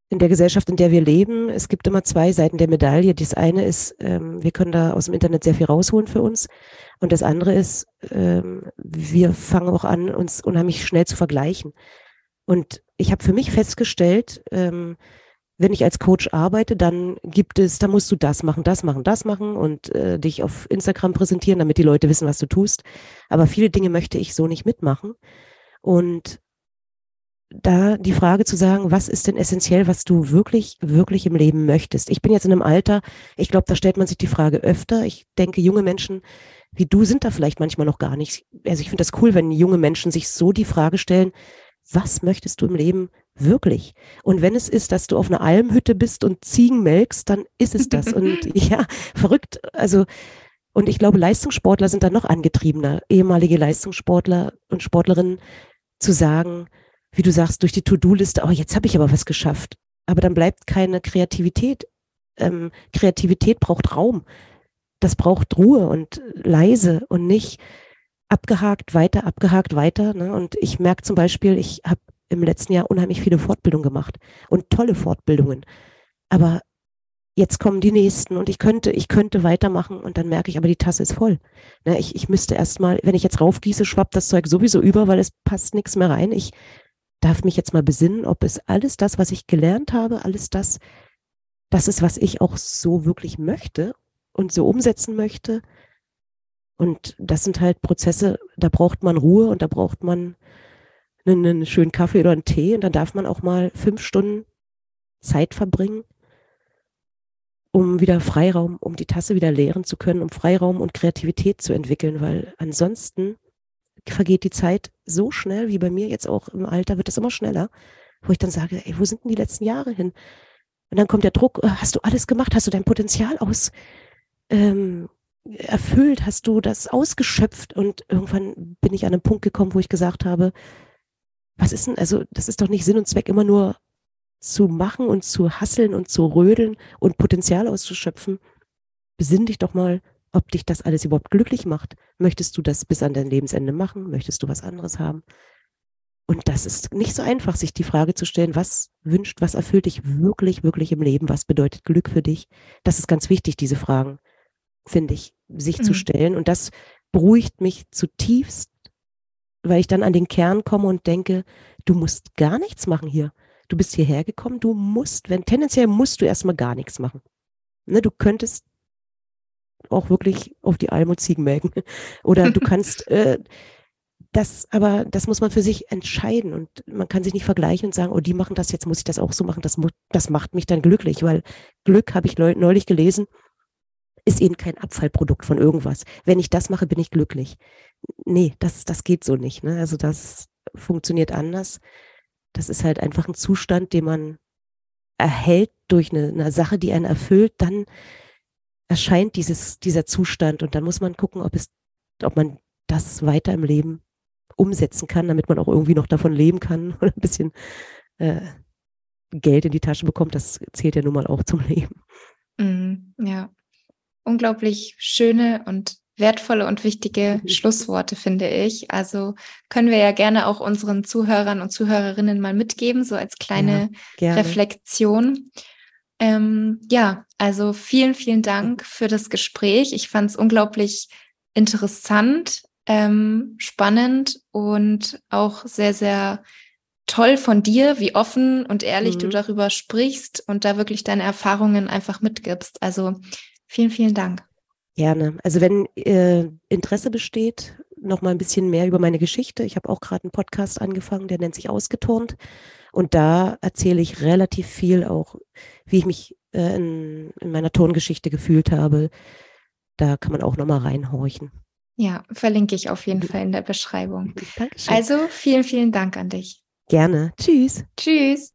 in der Gesellschaft, in der wir leben, es gibt immer zwei Seiten der Medaille. Das eine ist, ähm, wir können da aus dem Internet sehr viel rausholen für uns. Und das andere ist, ähm, wir fangen auch an, uns unheimlich schnell zu vergleichen. Und ich habe für mich festgestellt, ähm, wenn ich als Coach arbeite, dann gibt es, da musst du das machen, das machen, das machen und äh, dich auf Instagram präsentieren, damit die Leute wissen, was du tust. Aber viele Dinge möchte ich so nicht mitmachen. Und da die Frage zu sagen, was ist denn essentiell, was du wirklich, wirklich im Leben möchtest? Ich bin jetzt in einem Alter, ich glaube, da stellt man sich die Frage öfter. Ich denke, junge Menschen wie du sind da vielleicht manchmal noch gar nicht. Also ich finde das cool, wenn junge Menschen sich so die Frage stellen, was möchtest du im Leben wirklich? Und wenn es ist, dass du auf einer Almhütte bist und Ziegen melkst, dann ist es das. Und ja, verrückt. Also, und ich glaube, Leistungssportler sind da noch angetriebener, ehemalige Leistungssportler und Sportlerinnen zu sagen, wie du sagst, durch die To-Do-Liste, oh, jetzt habe ich aber was geschafft. Aber dann bleibt keine Kreativität. Ähm, Kreativität braucht Raum. Das braucht Ruhe und leise und nicht abgehakt, weiter, abgehakt, weiter. Ne? Und ich merke zum Beispiel, ich habe im letzten Jahr unheimlich viele Fortbildungen gemacht und tolle Fortbildungen. Aber jetzt kommen die nächsten und ich könnte, ich könnte weitermachen und dann merke ich, aber die Tasse ist voll. Ne, ich, ich müsste erstmal, wenn ich jetzt raufgieße, schwappt das Zeug sowieso über, weil es passt nichts mehr rein. Ich darf mich jetzt mal besinnen, ob es alles das, was ich gelernt habe, alles das, das ist, was ich auch so wirklich möchte und so umsetzen möchte. Und das sind halt Prozesse, da braucht man Ruhe und da braucht man einen, einen schönen Kaffee oder einen Tee und dann darf man auch mal fünf Stunden Zeit verbringen, um wieder Freiraum, um die Tasse wieder leeren zu können, um Freiraum und Kreativität zu entwickeln, weil ansonsten vergeht die Zeit so schnell, wie bei mir jetzt auch im Alter, wird es immer schneller, wo ich dann sage, ey, wo sind denn die letzten Jahre hin? Und dann kommt der Druck, äh, hast du alles gemacht? Hast du dein Potenzial aus, ähm, erfüllt? Hast du das ausgeschöpft? Und irgendwann bin ich an einen Punkt gekommen, wo ich gesagt habe, was ist denn, also das ist doch nicht Sinn und Zweck, immer nur zu machen und zu hasseln und zu rödeln und Potenzial auszuschöpfen. Besinn dich doch mal, ob dich das alles überhaupt glücklich macht. Möchtest du das bis an dein Lebensende machen? Möchtest du was anderes haben? Und das ist nicht so einfach, sich die Frage zu stellen, was wünscht, was erfüllt dich wirklich, wirklich im Leben? Was bedeutet Glück für dich? Das ist ganz wichtig, diese Fragen, finde ich, sich mhm. zu stellen. Und das beruhigt mich zutiefst, weil ich dann an den Kern komme und denke, du musst gar nichts machen hier. Du bist hierher gekommen, du musst, wenn tendenziell musst du erstmal gar nichts machen. Ne, du könntest auch wirklich auf die Alm und Ziegen melken. Oder du kannst äh, das, aber das muss man für sich entscheiden und man kann sich nicht vergleichen und sagen, oh, die machen das, jetzt muss ich das auch so machen. Das, das macht mich dann glücklich, weil Glück, habe ich neulich gelesen, ist eben kein Abfallprodukt von irgendwas. Wenn ich das mache, bin ich glücklich. Nee, das, das geht so nicht. Ne? Also das funktioniert anders. Das ist halt einfach ein Zustand, den man erhält durch eine, eine Sache, die einen erfüllt, dann erscheint dieses, dieser Zustand und dann muss man gucken, ob es, ob man das weiter im Leben umsetzen kann, damit man auch irgendwie noch davon leben kann oder ein bisschen äh, Geld in die Tasche bekommt. Das zählt ja nun mal auch zum Leben. Mm, ja, unglaublich schöne und wertvolle und wichtige mhm. Schlussworte, finde ich. Also können wir ja gerne auch unseren Zuhörern und Zuhörerinnen mal mitgeben, so als kleine ja, Reflexion. Ähm, ja, also vielen, vielen Dank für das Gespräch. Ich fand es unglaublich interessant, ähm, spannend und auch sehr, sehr toll von dir, wie offen und ehrlich mhm. du darüber sprichst und da wirklich deine Erfahrungen einfach mitgibst. Also vielen, vielen Dank. Gerne. Also wenn äh, Interesse besteht, noch mal ein bisschen mehr über meine Geschichte. Ich habe auch gerade einen Podcast angefangen, der nennt sich Ausgeturnt. Und da erzähle ich relativ viel auch, wie ich mich äh, in, in meiner Tongeschichte gefühlt habe. Da kann man auch noch mal reinhorchen. Ja, verlinke ich auf jeden Fall in der Beschreibung. Dankeschön. Also vielen, vielen Dank an dich. Gerne. Tschüss. Tschüss.